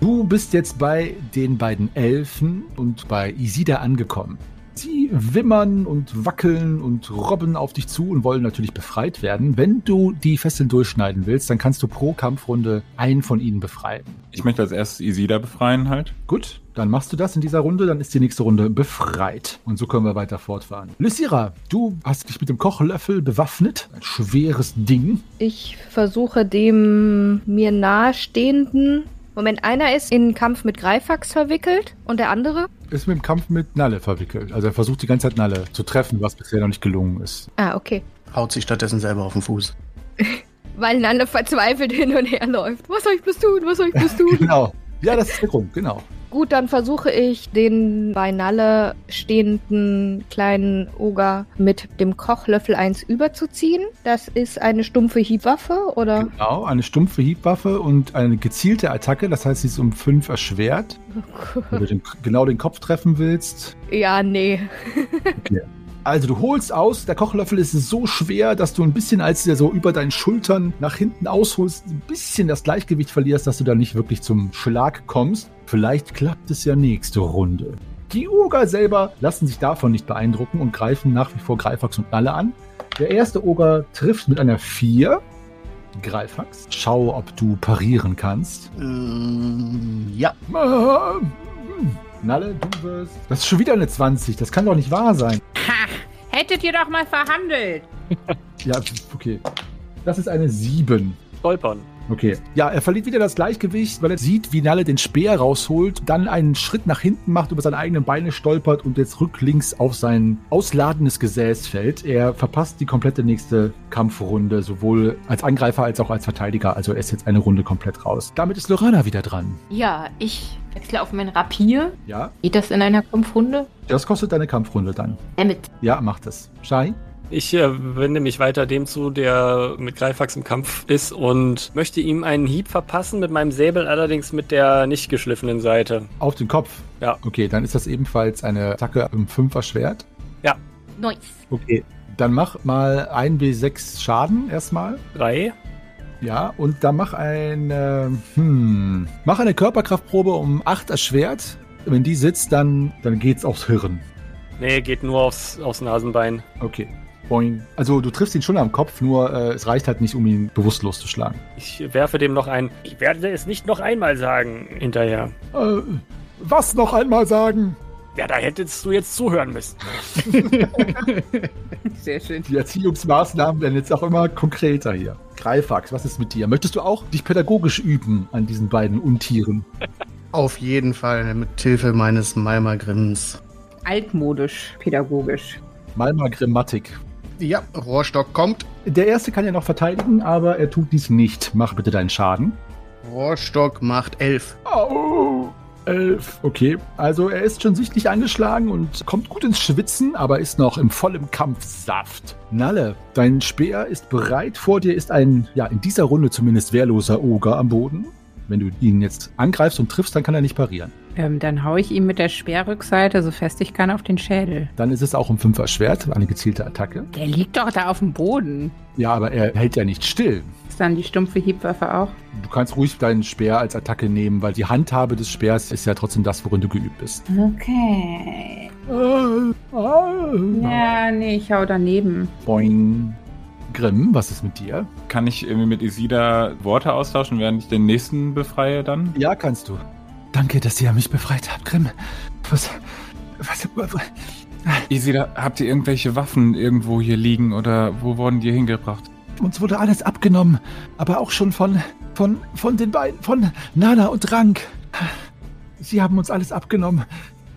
[SPEAKER 2] du bist jetzt bei den beiden Elfen und bei Isida angekommen. Sie wimmern und wackeln und robben auf dich zu und wollen natürlich befreit werden. Wenn du die Fesseln durchschneiden willst, dann kannst du pro Kampfrunde einen von ihnen befreien.
[SPEAKER 4] Ich möchte als erstes Isida befreien halt.
[SPEAKER 2] Gut, dann machst du das in dieser Runde, dann ist die nächste Runde befreit. Und so können wir weiter fortfahren. Lysira, du hast dich mit dem Kochlöffel bewaffnet. Ein schweres Ding.
[SPEAKER 9] Ich versuche dem mir nahestehenden. Moment, einer ist in einen Kampf mit Greifax verwickelt und der andere?
[SPEAKER 2] Ist mit dem Kampf mit Nalle verwickelt. Also er versucht die ganze Zeit Nalle zu treffen, was bisher noch nicht gelungen ist.
[SPEAKER 9] Ah, okay.
[SPEAKER 5] Haut sich stattdessen selber auf den Fuß.
[SPEAKER 9] Weil Nalle verzweifelt hin und her läuft. Was soll ich bloß tun? Was soll ich bloß tun?
[SPEAKER 2] Genau. Ja, das ist der Grund, genau.
[SPEAKER 9] Gut, dann versuche ich den bei Nalle stehenden kleinen Oger mit dem Kochlöffel eins überzuziehen. Das ist eine stumpfe Hiebwaffe, oder?
[SPEAKER 2] Genau, eine stumpfe Hiebwaffe und eine gezielte Attacke. Das heißt, sie ist um fünf erschwert. Wenn du den, genau den Kopf treffen willst.
[SPEAKER 9] Ja, nee.
[SPEAKER 2] Also du holst aus, der Kochlöffel ist so schwer, dass du ein bisschen, als du so über deinen Schultern nach hinten ausholst, ein bisschen das Gleichgewicht verlierst, dass du da nicht wirklich zum Schlag kommst. Vielleicht klappt es ja nächste Runde. Die Oger selber lassen sich davon nicht beeindrucken und greifen nach wie vor Greifax und Nalle an. Der erste Oger trifft mit einer 4. Greifax. Schau, ob du parieren kannst.
[SPEAKER 5] Ähm, ja.
[SPEAKER 2] Ah, hm. Nalle, du wirst. Das ist schon wieder eine 20. Das kann doch nicht wahr sein.
[SPEAKER 3] Ha! Hättet ihr doch mal verhandelt.
[SPEAKER 2] Ja, okay. Das ist eine 7.
[SPEAKER 7] Stolpern.
[SPEAKER 2] Okay. Ja, er verliert wieder das Gleichgewicht, weil er sieht, wie Nalle den Speer rausholt, dann einen Schritt nach hinten macht, über seine eigenen Beine stolpert und jetzt rücklings auf sein ausladendes Gesäß fällt. Er verpasst die komplette nächste Kampfrunde, sowohl als Angreifer als auch als Verteidiger. Also er ist jetzt eine Runde komplett raus. Damit ist Lorana wieder dran.
[SPEAKER 6] Ja, ich wechsle auf mein Rapier.
[SPEAKER 2] Ja,
[SPEAKER 6] Geht das in einer Kampfrunde?
[SPEAKER 2] das kostet deine Kampfrunde dann.
[SPEAKER 6] Damit.
[SPEAKER 2] Ja, macht es. Shai?
[SPEAKER 7] Ich äh, wende mich weiter dem zu, der mit Greifax im Kampf ist und möchte ihm einen Hieb verpassen, mit meinem Säbel allerdings mit der nicht geschliffenen Seite.
[SPEAKER 2] Auf den Kopf.
[SPEAKER 7] Ja.
[SPEAKER 2] Okay, dann ist das ebenfalls eine Attacke im Fünfer-Schwert.
[SPEAKER 6] Nice.
[SPEAKER 2] Okay. Dann mach mal 1w6 Schaden erstmal.
[SPEAKER 7] Drei.
[SPEAKER 2] Ja, und dann mach eine, hm, mach eine Körperkraftprobe um 8 erschwert. Wenn die sitzt, dann, dann geht's aufs Hirn.
[SPEAKER 7] Nee, geht nur aufs, aufs Nasenbein.
[SPEAKER 2] Okay. Boing. Also du triffst ihn schon am Kopf, nur äh, es reicht halt nicht, um ihn bewusstlos zu schlagen.
[SPEAKER 7] Ich werfe dem noch ein. Ich werde es nicht noch einmal sagen hinterher.
[SPEAKER 8] Äh, was noch einmal sagen?
[SPEAKER 7] Ja, da hättest du jetzt zuhören müssen.
[SPEAKER 3] Sehr schön.
[SPEAKER 2] Die Erziehungsmaßnahmen werden jetzt auch immer konkreter hier. Greifax, was ist mit dir? Möchtest du auch dich pädagogisch üben an diesen beiden Untieren?
[SPEAKER 5] Auf jeden Fall mit Hilfe meines Malmagrimms.
[SPEAKER 3] Altmodisch, pädagogisch.
[SPEAKER 2] Malma Grammatik.
[SPEAKER 5] Ja, Rohrstock kommt.
[SPEAKER 2] Der erste kann ja noch verteidigen, aber er tut dies nicht. Mach bitte deinen Schaden.
[SPEAKER 5] Rohrstock macht elf.
[SPEAKER 8] Au!
[SPEAKER 2] Elf. Okay, also er ist schon sichtlich angeschlagen und kommt gut ins Schwitzen, aber ist noch im vollen Kampfsaft. Nalle, dein Speer ist bereit. Vor dir ist ein, ja, in dieser Runde zumindest wehrloser Oger am Boden. Wenn du ihn jetzt angreifst und triffst, dann kann er nicht parieren.
[SPEAKER 3] Ähm, dann hau ich ihm mit der Speerrückseite so fest ich kann auf den Schädel.
[SPEAKER 2] Dann ist es auch um Fünfer Schwert, eine gezielte Attacke.
[SPEAKER 3] Der liegt doch da auf dem Boden.
[SPEAKER 2] Ja, aber er hält ja nicht still.
[SPEAKER 3] Ist dann die stumpfe Hiebwaffe auch?
[SPEAKER 2] Du kannst ruhig deinen Speer als Attacke nehmen, weil die Handhabe des Speers ist ja trotzdem das, worin du geübt bist.
[SPEAKER 3] Okay.
[SPEAKER 2] Äh, ah.
[SPEAKER 3] Ja, nee, ich hau daneben.
[SPEAKER 2] Boing. Grimm, was ist mit dir?
[SPEAKER 4] Kann ich irgendwie mit Isida Worte austauschen, während ich den nächsten befreie dann?
[SPEAKER 2] Ja, kannst du. Danke, dass ihr mich befreit habt, Grimm. Was. Was. was
[SPEAKER 4] Isida, habt ihr irgendwelche Waffen irgendwo hier liegen oder wo wurden die hingebracht?
[SPEAKER 8] Uns wurde alles abgenommen, aber auch schon von, von, von den beiden, von Nana und Rank. Sie haben uns alles abgenommen.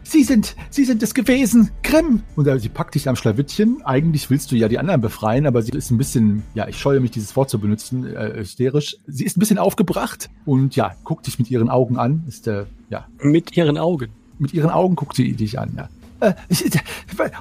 [SPEAKER 8] Sie sind, Sie sind es gewesen, Grimm.
[SPEAKER 2] Und äh, sie packt dich am Schlawittchen. Eigentlich willst du ja die anderen befreien, aber sie ist ein bisschen, ja, ich scheue mich, dieses Wort zu benutzen, äh, hysterisch. Sie ist ein bisschen aufgebracht und ja, guckt dich mit ihren Augen an. Ist, äh, ja,
[SPEAKER 7] Mit ihren Augen.
[SPEAKER 2] mit ihren Augen guckt sie dich an, ja.
[SPEAKER 8] Äh, ich, äh,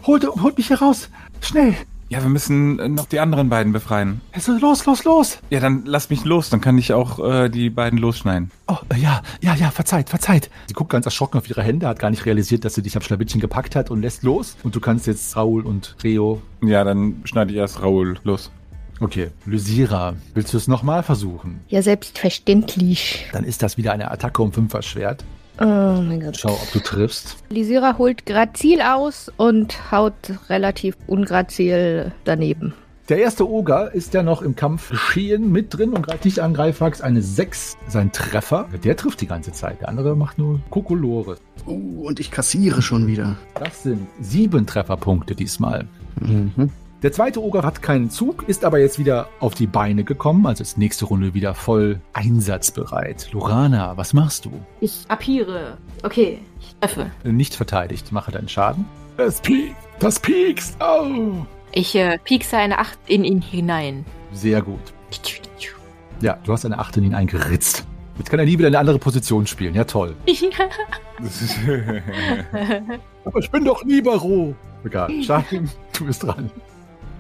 [SPEAKER 8] holt, holt mich heraus. Schnell.
[SPEAKER 4] Ja, wir müssen äh, noch die anderen beiden befreien.
[SPEAKER 8] Also los, los, los.
[SPEAKER 4] Ja, dann lass mich los, dann kann ich auch äh, die beiden losschneiden.
[SPEAKER 8] Oh, äh, ja, ja, ja, verzeiht, verzeiht.
[SPEAKER 2] Sie guckt ganz erschrocken auf ihre Hände, hat gar nicht realisiert, dass sie dich am Schlawittchen gepackt hat und lässt los. Und du kannst jetzt Raul und Reo.
[SPEAKER 4] Ja, dann schneide ich erst Raoul los.
[SPEAKER 2] Okay, Lysira, willst du es nochmal versuchen?
[SPEAKER 9] Ja, selbstverständlich.
[SPEAKER 2] Dann ist das wieder eine Attacke um Fünfer Schwert.
[SPEAKER 9] Oh mein Gott.
[SPEAKER 2] Schau, ob du triffst.
[SPEAKER 9] Lisira holt Grazil aus und haut relativ ungrazil daneben.
[SPEAKER 2] Der erste Oger ist ja noch im Kampf geschehen mit drin und greift dich an, Greifax. Eine 6, sein Treffer. Der trifft die ganze Zeit. Der andere macht nur Kokolore.
[SPEAKER 5] Uh, und ich kassiere schon wieder.
[SPEAKER 2] Das sind sieben Trefferpunkte diesmal.
[SPEAKER 5] Mhm.
[SPEAKER 2] Der zweite Oger hat keinen Zug, ist aber jetzt wieder auf die Beine gekommen, also ist nächste Runde wieder voll einsatzbereit. Lorana, was machst du?
[SPEAKER 6] Ich abhiere. Okay, ich treffe.
[SPEAKER 2] Nicht verteidigt, mache deinen Schaden.
[SPEAKER 8] Es piekst, das piekst. Oh.
[SPEAKER 6] Ich äh, piekse eine Acht in ihn hinein.
[SPEAKER 2] Sehr gut. Ja, du hast eine 8 in ihn eingeritzt. Jetzt kann er nie wieder eine andere Position spielen. Ja, toll.
[SPEAKER 8] Aber ich bin doch Libero.
[SPEAKER 2] Egal. Shahim, du bist dran.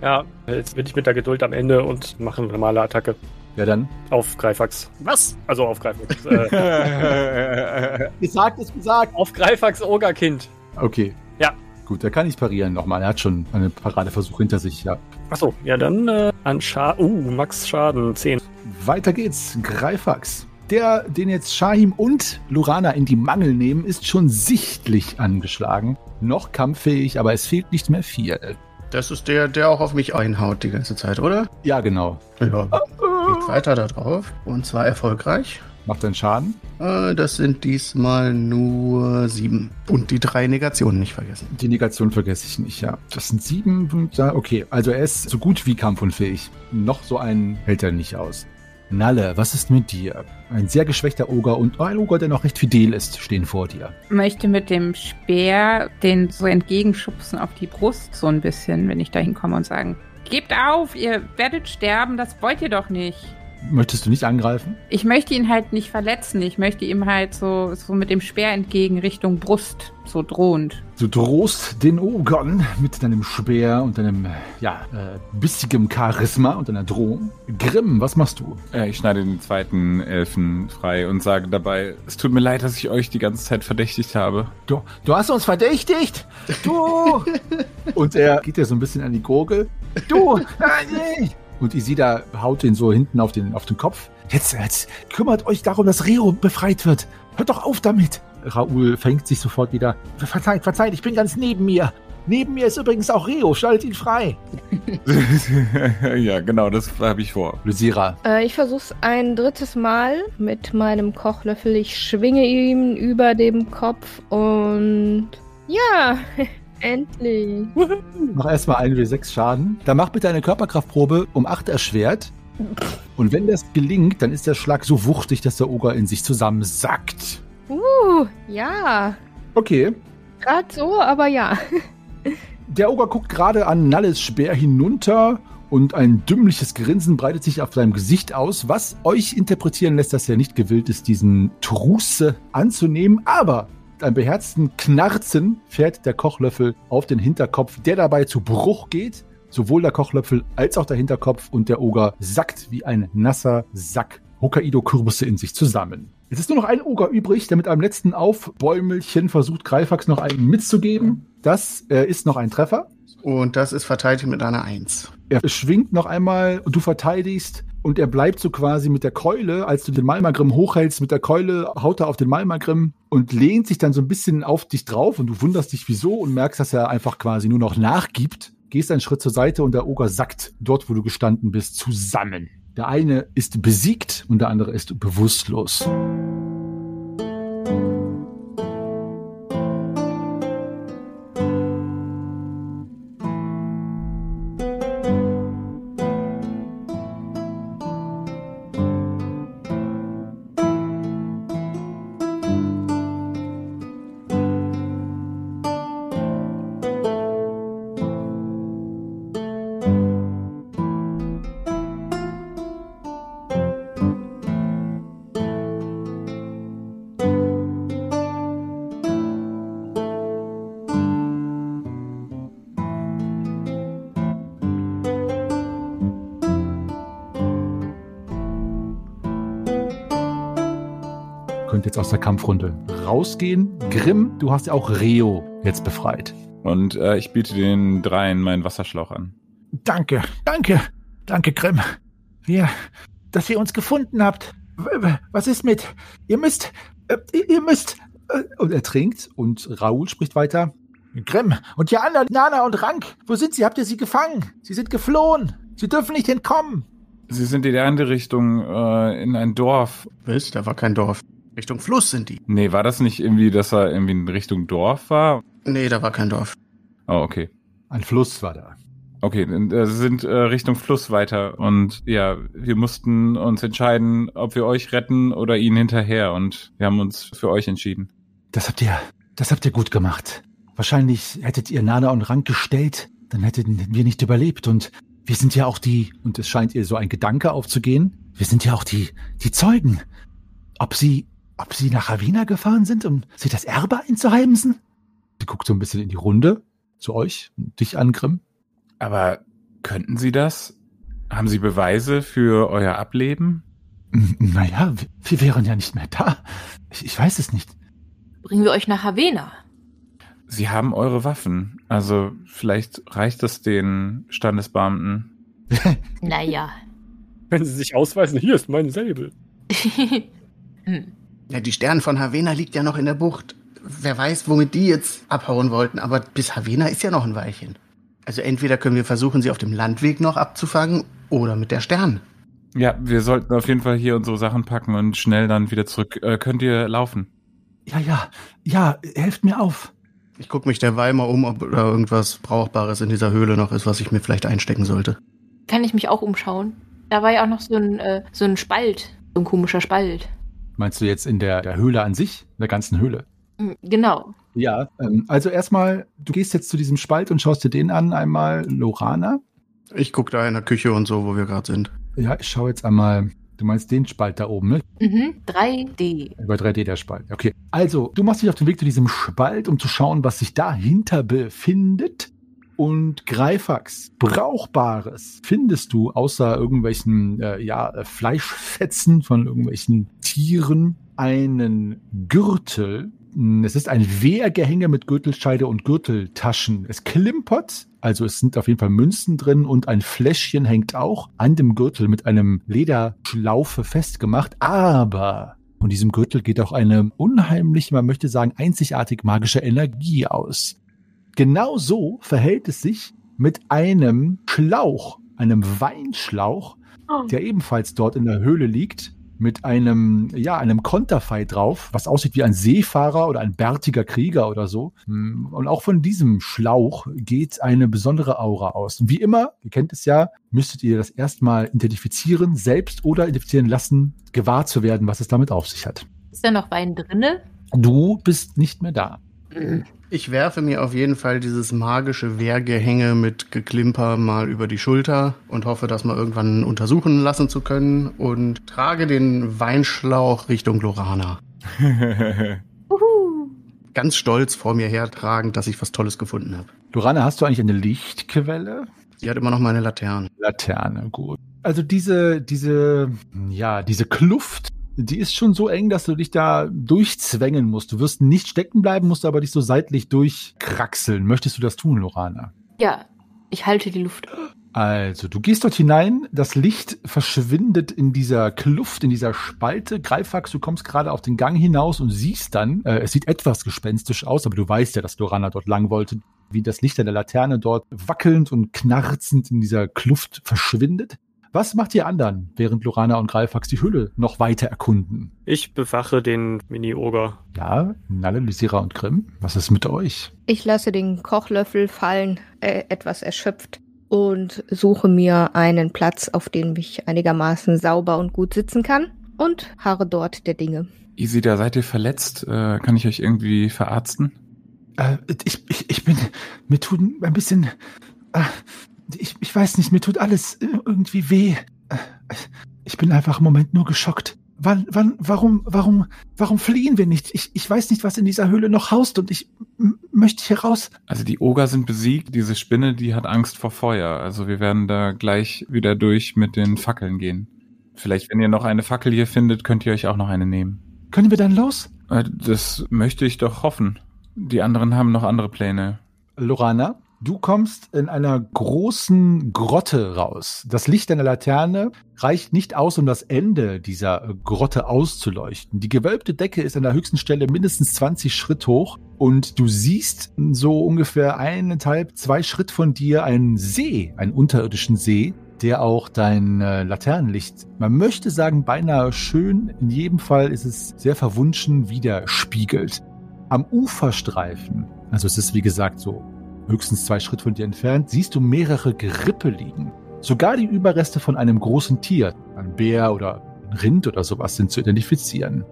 [SPEAKER 7] Ja, jetzt bin ich mit der Geduld am Ende und mache eine normale Attacke
[SPEAKER 2] Ja, dann.
[SPEAKER 7] auf Greifax. Was? Also auf Greifax. äh,
[SPEAKER 8] Gesagt ist gesagt.
[SPEAKER 7] auf Greifax Ogerkind.
[SPEAKER 2] Okay.
[SPEAKER 7] Ja.
[SPEAKER 2] Gut, er kann nicht parieren nochmal. Er hat schon einen Paradeversuch hinter sich. Ja.
[SPEAKER 7] Achso, ja dann äh, an Schaden. Uh, Max Schaden 10.
[SPEAKER 2] Weiter geht's. Greifax. Der, den jetzt Shahim und Lurana in die Mangel nehmen, ist schon sichtlich angeschlagen. Noch kampffähig, aber es fehlt nicht mehr viel.
[SPEAKER 5] Das ist der, der auch auf mich einhaut die ganze Zeit, oder?
[SPEAKER 2] Ja, genau.
[SPEAKER 5] Ja. Geht weiter da drauf. Und zwar erfolgreich.
[SPEAKER 2] Macht einen Schaden.
[SPEAKER 5] Äh, Das sind diesmal nur sieben. Und die drei Negationen nicht vergessen.
[SPEAKER 2] Die Negation vergesse ich nicht, ja. Das sind sieben. Punkte. Okay, also er ist so gut wie kampfunfähig. Noch so einen hält er nicht aus. Nalle, was ist mit dir? Ein sehr geschwächter Oger und ein Oger, der noch recht fidel ist, stehen vor dir.
[SPEAKER 3] Möchte mit dem Speer den so entgegenschubsen auf die Brust, so ein bisschen, wenn ich da hinkomme und sagen, gebt auf, ihr werdet sterben, das wollt ihr doch nicht.
[SPEAKER 2] Möchtest du nicht angreifen?
[SPEAKER 3] Ich möchte ihn halt nicht verletzen, ich möchte ihm halt so, so mit dem Speer entgegen Richtung Brust, so drohend.
[SPEAKER 2] Du drohst den Ogern mit deinem Speer und deinem, ja, äh, bissigem Charisma und deiner Drohung. Grimm, was machst du?
[SPEAKER 4] Äh, ich schneide den zweiten Elfen frei und sage dabei, es tut mir leid, dass ich euch die ganze Zeit verdächtigt habe.
[SPEAKER 8] Du, du hast uns verdächtigt. Du.
[SPEAKER 2] Und er geht dir so ein bisschen an die Gurgel.
[SPEAKER 8] du. Ah, nee.
[SPEAKER 2] Und Isida haut ihn so hinten auf den, auf den Kopf.
[SPEAKER 8] Jetzt, jetzt kümmert euch darum, dass Reo befreit wird. Hört doch auf damit.
[SPEAKER 2] Raoul fängt sich sofort wieder.
[SPEAKER 8] Verzeiht, verzeiht, ich bin ganz neben mir. Neben mir ist übrigens auch Reo. Schaltet ihn frei.
[SPEAKER 4] ja, genau, das habe ich vor.
[SPEAKER 2] Lysira,
[SPEAKER 9] Äh, ich versuch's ein drittes Mal mit meinem Kochlöffel. Ich schwinge ihm über dem Kopf und ja, endlich.
[SPEAKER 2] mach erstmal 1w6 Schaden. Dann mach bitte eine Körperkraftprobe um 8 erschwert. Und wenn das gelingt, dann ist der Schlag so wuchtig, dass der Oger in sich zusammensackt.
[SPEAKER 9] Uh, ja.
[SPEAKER 2] Okay,
[SPEAKER 9] Gerade so, aber ja.
[SPEAKER 2] Der Oger guckt gerade an Nalles Speer hinunter und ein dümmliches Grinsen breitet sich auf seinem Gesicht aus, was euch interpretieren lässt, dass er nicht gewillt ist, diesen Trusse anzunehmen. Aber einem beherzten Knarzen fährt der Kochlöffel auf den Hinterkopf, der dabei zu Bruch geht. Sowohl der Kochlöffel als auch der Hinterkopf und der Oger sackt wie ein nasser Sack Hokkaido-Kürbisse in sich zusammen. Es ist nur noch ein Oger übrig, der mit einem letzten Aufbäumelchen versucht, Greifax noch einen mitzugeben. Das äh, ist noch ein Treffer.
[SPEAKER 5] Und das ist verteidigt mit einer Eins.
[SPEAKER 2] Er schwingt noch einmal und du verteidigst und er bleibt so quasi mit der Keule, als du den Malmagrim hochhältst, mit der Keule haut er auf den Malmagrim und lehnt sich dann so ein bisschen auf dich drauf und du wunderst dich wieso und merkst, dass er einfach quasi nur noch nachgibt. Gehst einen Schritt zur Seite und der Oger sackt dort, wo du gestanden bist, zusammen. Der eine ist besiegt und der andere ist bewusstlos. Jetzt aus der Kampfrunde rausgehen. Grimm, du hast ja auch Reo jetzt befreit.
[SPEAKER 4] Und äh, ich biete den dreien meinen Wasserschlauch an.
[SPEAKER 8] Danke, danke, danke, Grimm. Wir, dass ihr uns gefunden habt. Was ist mit? Ihr müsst, äh, ihr müsst.
[SPEAKER 2] Äh, Und er trinkt und Raoul spricht weiter.
[SPEAKER 8] Grimm und die anderen, Nana und Rank, wo sind sie? Habt ihr sie gefangen? Sie sind geflohen. Sie dürfen nicht entkommen.
[SPEAKER 4] Sie sind in die andere Richtung, äh, in ein Dorf.
[SPEAKER 5] Wisst, da war kein Dorf. Richtung Fluss sind die.
[SPEAKER 4] Nee, war das nicht irgendwie, dass er irgendwie in Richtung Dorf war?
[SPEAKER 5] Nee, da war kein Dorf.
[SPEAKER 4] Oh, okay.
[SPEAKER 2] Ein Fluss war da.
[SPEAKER 4] Okay, und, äh, sie sind äh, Richtung Fluss weiter und ja, wir mussten uns entscheiden, ob wir euch retten oder ihnen hinterher und wir haben uns für euch entschieden.
[SPEAKER 2] Das habt ihr, das habt ihr gut gemacht. Wahrscheinlich hättet ihr Nana und Rank gestellt, dann hätten wir nicht überlebt und wir sind ja auch die, und es scheint ihr so ein Gedanke aufzugehen, wir sind ja auch die, die Zeugen. Ob sie, ob sie nach Havina gefahren sind, um sich das Erbe einzuheimsen? Sie guckt so ein bisschen in die Runde, zu euch, und dich an, Grimm.
[SPEAKER 4] Aber könnten sie das? Haben sie Beweise für euer Ableben?
[SPEAKER 2] Naja, wir- wir wären ja nicht mehr da. Ich, ich weiß es nicht.
[SPEAKER 6] Bringen wir euch nach Havena.
[SPEAKER 4] Sie haben eure Waffen. Also vielleicht reicht es den Standesbeamten.
[SPEAKER 6] Naja.
[SPEAKER 7] Wenn sie sich ausweisen, hier ist mein Säbel.
[SPEAKER 6] hm.
[SPEAKER 5] Ja, die Stern von Havena liegt ja noch in der Bucht. Wer weiß, womit die jetzt abhauen wollten, aber bis Havena ist ja noch ein Weilchen. Also entweder können wir versuchen, sie auf dem Landweg noch abzufangen oder mit der Stern.
[SPEAKER 4] Ja, wir sollten auf jeden Fall hier unsere Sachen packen und schnell dann wieder zurück. Äh, könnt ihr laufen?
[SPEAKER 2] Ja, ja, ja, helft mir auf.
[SPEAKER 5] Ich gucke mich derweil mal um, ob da irgendwas Brauchbares in dieser Höhle noch ist, was ich mir vielleicht einstecken sollte.
[SPEAKER 6] Kann ich mich auch umschauen? Da war ja auch noch so ein, äh, so ein Spalt. So ein komischer Spalt.
[SPEAKER 2] Meinst du jetzt in der, der Höhle an sich? In der ganzen Höhle?
[SPEAKER 6] Hm, Genau.
[SPEAKER 2] Ja, ähm, also erstmal, du gehst jetzt zu diesem Spalt und schaust dir den an, einmal Lorana.
[SPEAKER 5] Ich gucke da in der Küche und so, wo wir gerade sind.
[SPEAKER 2] Ja, ich schaue jetzt einmal, du meinst den Spalt da oben, ne?
[SPEAKER 6] Mhm. 3D.
[SPEAKER 2] Über 3D der Spalt. Okay. Also, du machst dich auf den Weg zu diesem Spalt, um zu schauen, was sich dahinter befindet. Und Greifax, Brauchbares findest du außer irgendwelchen äh, ja, äh, Fleischfetzen von irgendwelchen Tieren einen Gürtel. Es ist ein Wehrgehänge mit Gürtelscheide und Gürteltaschen. Es klimpert, also es sind auf jeden Fall Münzen drin und ein Fläschchen hängt auch an dem Gürtel mit einem Lederschlaufe festgemacht. Aber von diesem Gürtel geht auch eine unheimliche, man möchte sagen, einzigartig magische Energie aus. Genau so verhält es sich mit einem Schlauch, einem Weinschlauch, der ebenfalls dort in der Höhle liegt, mit einem, ja, einem Konterfei drauf, was aussieht wie ein Seefahrer oder ein bärtiger Krieger oder so. Und auch von diesem Schlauch geht eine besondere Aura aus. Und wie immer, ihr kennt es ja, müsstet ihr das erstmal identifizieren, selbst oder identifizieren lassen, gewahr zu werden, was es damit auf sich hat.
[SPEAKER 6] Ist da noch Wein drinne?
[SPEAKER 2] Du bist nicht mehr da.
[SPEAKER 5] Ich werfe mir auf jeden Fall dieses magische Wehrgehänge mit Geklimper mal über die Schulter und hoffe, das mal irgendwann untersuchen lassen zu können und trage den Weinschlauch Richtung Lorana. Ganz stolz vor mir hertragend, dass ich was Tolles gefunden habe.
[SPEAKER 2] Lorana, hast du eigentlich eine Lichtquelle?
[SPEAKER 5] Sie hat immer noch meine Laterne.
[SPEAKER 2] Laterne, gut. Also diese, diese, ja, diese Kluft, die ist schon so eng, dass du dich da durchzwängen musst. Du wirst nicht stecken bleiben, musst aber dich so seitlich durchkraxeln. Möchtest du das tun, Lorana?
[SPEAKER 6] Ja, ich halte die Luft.
[SPEAKER 2] Also, du gehst dort hinein, das Licht verschwindet in dieser Kluft, in dieser Spalte. Greifax, du kommst gerade auf den Gang hinaus und siehst dann, äh, es sieht etwas gespenstisch aus, aber du weißt ja, dass Lorana dort lang wollte, wie das Licht an der Laterne dort wackelnd und knarzend in dieser Kluft verschwindet. Was macht ihr anderen, während Lorana und Greifax die Hülle noch weiter erkunden?
[SPEAKER 7] Ich bewache den Mini-Oger.
[SPEAKER 2] Ja, Nalle, Lysira und Grimm, was ist mit euch?
[SPEAKER 9] Ich lasse den Kochlöffel fallen, äh, etwas erschöpft, und suche mir einen Platz, auf dem ich einigermaßen sauber und gut sitzen kann und harre dort der Dinge.
[SPEAKER 4] Easy, da seid ihr verletzt. Äh, kann ich euch irgendwie verarzten?
[SPEAKER 8] Äh, ich, ich, ich bin, mir tut ein bisschen, äh, ich, ich weiß nicht, mir tut alles irgendwie weh. Ich bin einfach im Moment nur geschockt. Wann, wann, warum, warum, warum fliehen wir nicht? Ich, ich weiß nicht, was in dieser Höhle noch haust und ich möchte hier raus.
[SPEAKER 4] Also die Oger sind besiegt. Diese Spinne, die hat Angst vor Feuer. Also wir werden da gleich wieder durch mit den Fackeln gehen. Vielleicht, wenn ihr noch eine Fackel hier findet, könnt ihr euch auch noch eine nehmen.
[SPEAKER 8] Können wir dann los?
[SPEAKER 4] Äh, Das möchte ich doch hoffen. Die anderen haben noch andere Pläne.
[SPEAKER 2] Lorana, du kommst in einer großen Grotte raus. Das Licht deiner Laterne reicht nicht aus, um das Ende dieser äh, Grotte auszuleuchten. Die gewölbte Decke ist an der höchsten Stelle mindestens 20 Schritt hoch und du siehst so ungefähr eineinhalb, zwei Schritt von dir einen See, einen unterirdischen See, der auch dein äh, Laternenlicht, man möchte sagen, beinahe schön, in jedem Fall ist es sehr verwunschen, widerspiegelt. Am Uferstreifen, also es ist wie gesagt so höchstens zwei Schritt von dir entfernt, siehst du mehrere Gerippe liegen. Sogar die Überreste von einem großen Tier, ein Bär oder ein Rind oder sowas, sind zu identifizieren.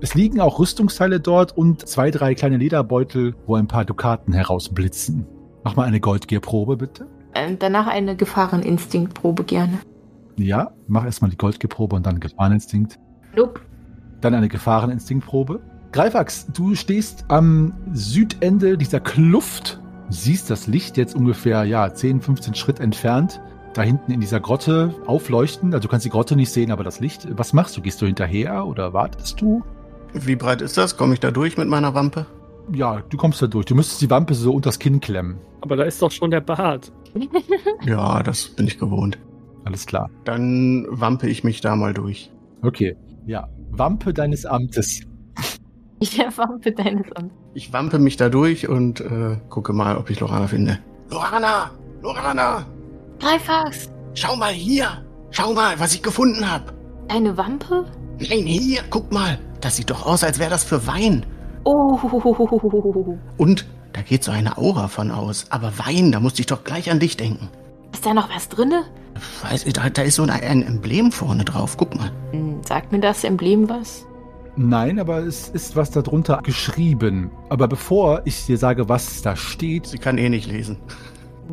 [SPEAKER 2] Es liegen auch Rüstungsteile dort und zwei, drei kleine Lederbeutel, wo ein paar Dukaten herausblitzen. Mach mal eine Goldgierprobe, bitte.
[SPEAKER 6] Ähm, danach eine Gefahreninstinktprobe gerne.
[SPEAKER 2] Ja, mach erstmal die Goldgierprobe und dann Gefahreninstinkt.
[SPEAKER 6] Nope.
[SPEAKER 2] Dann eine Gefahreninstinktprobe. Greifax, du stehst am Südende dieser Kluft, siehst das Licht jetzt ungefähr ja, 10, 15 Schritt entfernt, da hinten in dieser Grotte aufleuchten. Also du kannst die Grotte nicht sehen, aber das Licht. Was machst du? Gehst du hinterher oder wartest du?
[SPEAKER 5] Wie breit ist das? Komme ich da durch mit meiner Wampe?
[SPEAKER 2] Ja, du kommst da durch. Du müsstest die Wampe so unters Kinn klemmen.
[SPEAKER 7] Aber da ist doch schon der Bart.
[SPEAKER 5] Ja, das bin ich gewohnt.
[SPEAKER 2] Alles klar.
[SPEAKER 5] Dann wampe ich mich da mal durch.
[SPEAKER 2] Okay. Ja. Wampe deines Amtes.
[SPEAKER 6] Ich erwampe deines Amts.
[SPEAKER 5] Ich wampe mich da durch und äh, gucke mal, ob ich Lorana finde. Lorana! Lorana!
[SPEAKER 6] Greifax,
[SPEAKER 5] Schau mal hier! Schau mal, was ich gefunden habe!
[SPEAKER 6] deine Wampe?
[SPEAKER 5] Nein, hier, guck mal! Das sieht doch aus, als wäre das für Wein.
[SPEAKER 6] Oh,
[SPEAKER 5] Und da geht so eine Aura von aus. Aber Wein, da musste ich doch gleich an dich denken.
[SPEAKER 6] ist da noch was drinne?
[SPEAKER 5] Weiß, da, da ist so ein, ein Emblem vorne drauf. Guck mal.
[SPEAKER 6] Hm, Sagt mir das Emblem was?
[SPEAKER 2] Nein, aber es ist was darunter geschrieben. Aber bevor ich dir sage, was da steht,
[SPEAKER 5] Sie kann eh nicht lesen.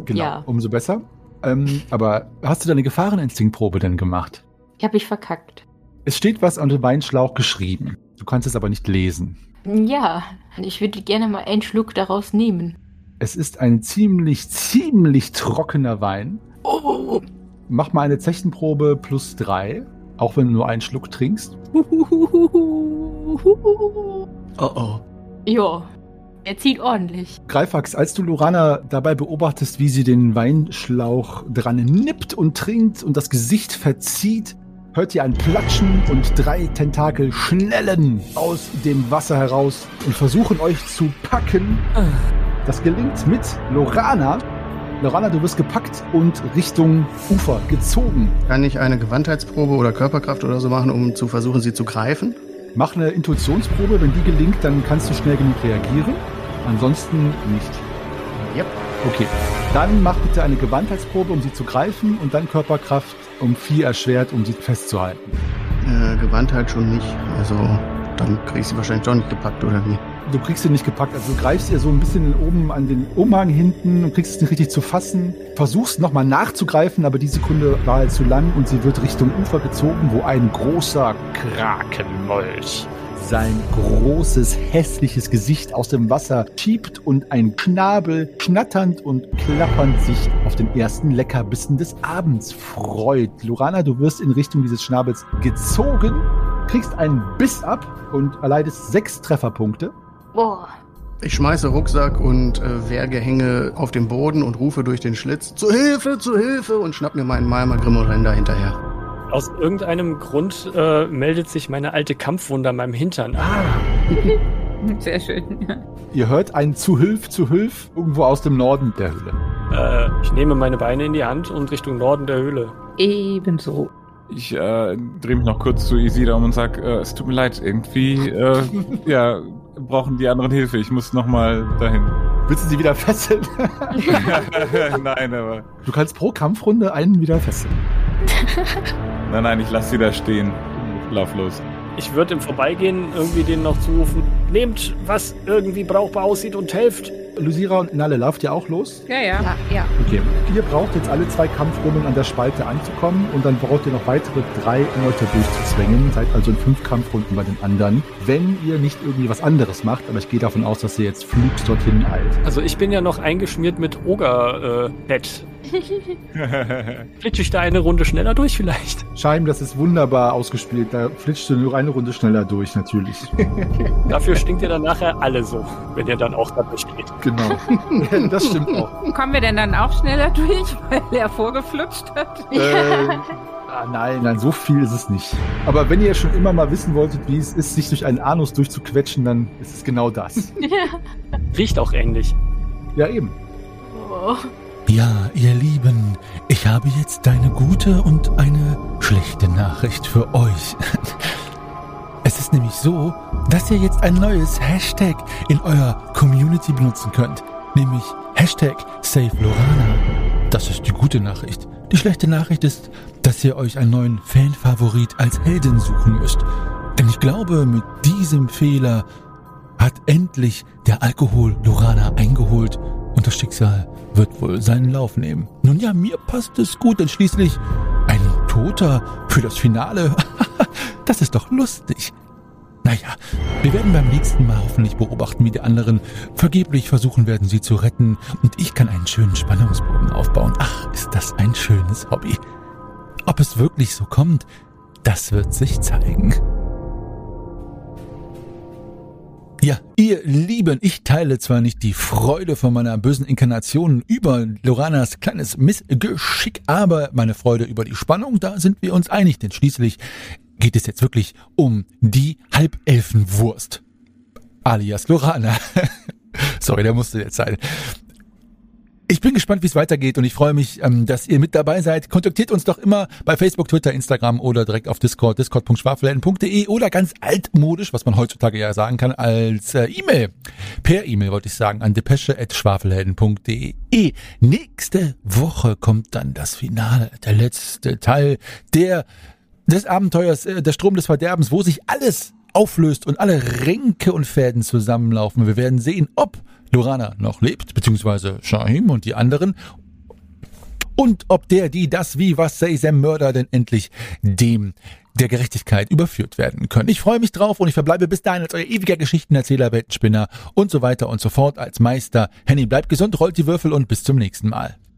[SPEAKER 2] genau,
[SPEAKER 6] Ja,
[SPEAKER 2] umso besser. Ähm, aber hast du deine Gefahreninstinktprobe denn gemacht?
[SPEAKER 6] ich habe ich verkackt.
[SPEAKER 2] Es steht was an dem Weinschlauch geschrieben. Du kannst es aber nicht lesen.
[SPEAKER 6] Ja, ich würde gerne mal einen Schluck daraus nehmen.
[SPEAKER 2] Es ist ein ziemlich, ziemlich trockener Wein.
[SPEAKER 6] Oh,
[SPEAKER 2] Mach mal eine Zechenprobe plus drei, auch wenn du nur einen Schluck trinkst.
[SPEAKER 5] Oh oh.
[SPEAKER 6] ja, er zieht ordentlich.
[SPEAKER 2] Greifax, als du Lorana dabei beobachtest, wie sie den Weinschlauch dran nippt und trinkt und das Gesicht verzieht, hört ihr ein Platschen und drei Tentakel schnellen aus dem Wasser heraus und versuchen euch zu packen. Das gelingt mit Lorana. Lorana, du wirst gepackt und Richtung Ufer gezogen.
[SPEAKER 5] Kann ich eine Gewandheitsprobe oder Körperkraft oder so machen, um zu versuchen, sie zu greifen?
[SPEAKER 2] Mach eine Intuitionsprobe. Wenn die gelingt, dann kannst du schnell genug reagieren. Ansonsten nicht.
[SPEAKER 5] Yep.
[SPEAKER 2] Okay, dann mach bitte eine Gewandheitsprobe, um sie zu greifen und dann Körperkraft um vier erschwert, um sie festzuhalten.
[SPEAKER 5] Äh, Gewandheit schon nicht. Also, dann krieg ich sie wahrscheinlich doch nicht gepackt, oder wie?
[SPEAKER 6] Du kriegst ihn nicht gepackt. Also du greifst ihr so ein bisschen oben an den Umhang hinten und kriegst es nicht richtig zu fassen. Versuchst nochmal nachzugreifen, aber die Sekunde war halt zu lang und sie wird Richtung Ufer gezogen, wo ein großer Krakenmolch sein großes, hässliches Gesicht aus dem Wasser schiebt und ein Schnabel schnatternd und klappernd sich auf den ersten Leckerbissen des Abends freut. Lorana, du wirst in Richtung dieses Schnabels gezogen, kriegst einen Biss ab und erleidest sechs Trefferpunkte.
[SPEAKER 10] Boah.
[SPEAKER 5] Ich schmeiße Rucksack und äh, Wehrgehänge auf den Boden und rufe durch den Schlitz zu Hilfe, zu Hilfe und schnapp mir meinen Malmer Grimmorender hinterher.
[SPEAKER 7] Aus irgendeinem Grund äh, meldet sich meine alte Kampfwunde an meinem Hintern. Ah,
[SPEAKER 3] Sehr schön. Ja.
[SPEAKER 6] Ihr hört ein zu Hilf, zu Hilf irgendwo aus dem Norden der Höhle.
[SPEAKER 7] äh, ich nehme meine Beine in die Hand und Richtung Norden der Höhle.
[SPEAKER 3] Ebenso.
[SPEAKER 4] Ich äh, drehe mich noch kurz zu Isida um und sag, äh, es tut mir leid, irgendwie, äh, ja, brauchen die anderen Hilfe. Ich muss nochmal dahin.
[SPEAKER 6] Willst du sie wieder fesseln?
[SPEAKER 4] nein, aber.
[SPEAKER 6] Du kannst pro Kampfrunde einen wieder fesseln.
[SPEAKER 4] Nein, nein, ich lasse sie da stehen. Lauf los.
[SPEAKER 7] Ich würde im Vorbeigehen irgendwie denen noch zurufen, nehmt, was irgendwie brauchbar aussieht und helft.
[SPEAKER 6] Lusira und Nalle, lauft ihr auch los?
[SPEAKER 3] Ja, ja.
[SPEAKER 9] Ja, ja.
[SPEAKER 6] Okay. Ihr braucht jetzt alle zwei Kampfrunden an der Spalte anzukommen und dann braucht ihr noch weitere drei Leute durchzuzwängen. Seid also in fünf Kampfrunden bei den anderen. Wenn ihr nicht irgendwie was anderes macht, aber ich gehe davon aus, dass ihr jetzt flugs dorthin eilt.
[SPEAKER 7] Also ich bin ja noch eingeschmiert mit Oger-Bett. Flitsche ich da eine Runde schneller durch vielleicht?
[SPEAKER 6] Scheim, das ist wunderbar ausgespielt. Da flitschst du nur eine Runde schneller durch, natürlich.
[SPEAKER 7] Dafür stinkt ihr dann nachher alle so, wenn ihr dann auch da durchgeht.
[SPEAKER 6] genau. das stimmt auch.
[SPEAKER 3] Kommen wir denn dann auch schneller durch, weil er vorgeflutscht hat?
[SPEAKER 6] Äh, ah, nein, nein, so viel ist es nicht. Aber wenn ihr schon immer mal wissen wolltet, wie es ist, sich durch einen Anus durchzuquetschen, dann ist es genau das.
[SPEAKER 7] Riecht auch ähnlich.
[SPEAKER 6] Ja, eben.
[SPEAKER 10] Oh.
[SPEAKER 2] Ja, ihr Lieben, ich habe jetzt eine gute und eine schlechte Nachricht für euch. Es ist nämlich so, dass ihr jetzt ein neues Hashtag in eurer Community benutzen könnt, nämlich Hashtag SaveLorana. Das ist die gute Nachricht. Die schlechte Nachricht ist, dass ihr euch einen neuen Fanfavorit als Heldin suchen müsst. Denn ich glaube, mit diesem Fehler hat endlich der Alkohol Lorana eingeholt und das Schicksal wird wohl seinen Lauf nehmen. Nun ja, mir passt es gut, denn schließlich ein Toter für das Finale. das ist doch lustig. Naja, wir werden beim nächsten Mal hoffentlich beobachten, wie die anderen vergeblich versuchen werden, sie zu retten. Und ich kann einen schönen Spannungsbogen aufbauen. Ach, ist das ein schönes Hobby. Ob es wirklich so kommt, das wird sich zeigen. Ja, ihr Lieben, ich teile zwar nicht die Freude von meiner bösen Inkarnation über Loranas kleines Missgeschick, aber meine Freude über die Spannung, da sind wir uns einig, denn schließlich geht es jetzt wirklich um die Halbelfenwurst. Alias Lorana. Sorry, der musste jetzt sein. Ich bin gespannt, wie es weitergeht und ich freue mich, ähm, dass ihr mit dabei seid. Kontaktiert uns doch immer bei Facebook, Twitter, Instagram oder direkt auf Discord, discord.schwafelhelden.de oder ganz altmodisch, was man heutzutage ja sagen kann, als äh, E-Mail. Per E-Mail wollte ich sagen, an depesche.schwafelhelden.de. Nächste Woche kommt dann das Finale, der letzte Teil der des Abenteuers, äh, der Strom des Verderbens, wo sich alles auflöst und alle Ränke und Fäden zusammenlaufen. Wir werden sehen, ob Lorana noch lebt, beziehungsweise Shahim und die anderen. Und ob der, die, das, wie, was, say, Sam Mörder denn endlich dem der Gerechtigkeit überführt werden können. Ich freue mich drauf und ich verbleibe bis dahin als euer ewiger Geschichtenerzähler, Weltenspinner und so weiter und so fort als Meister. Henny, bleibt gesund, rollt die Würfel und bis zum nächsten Mal.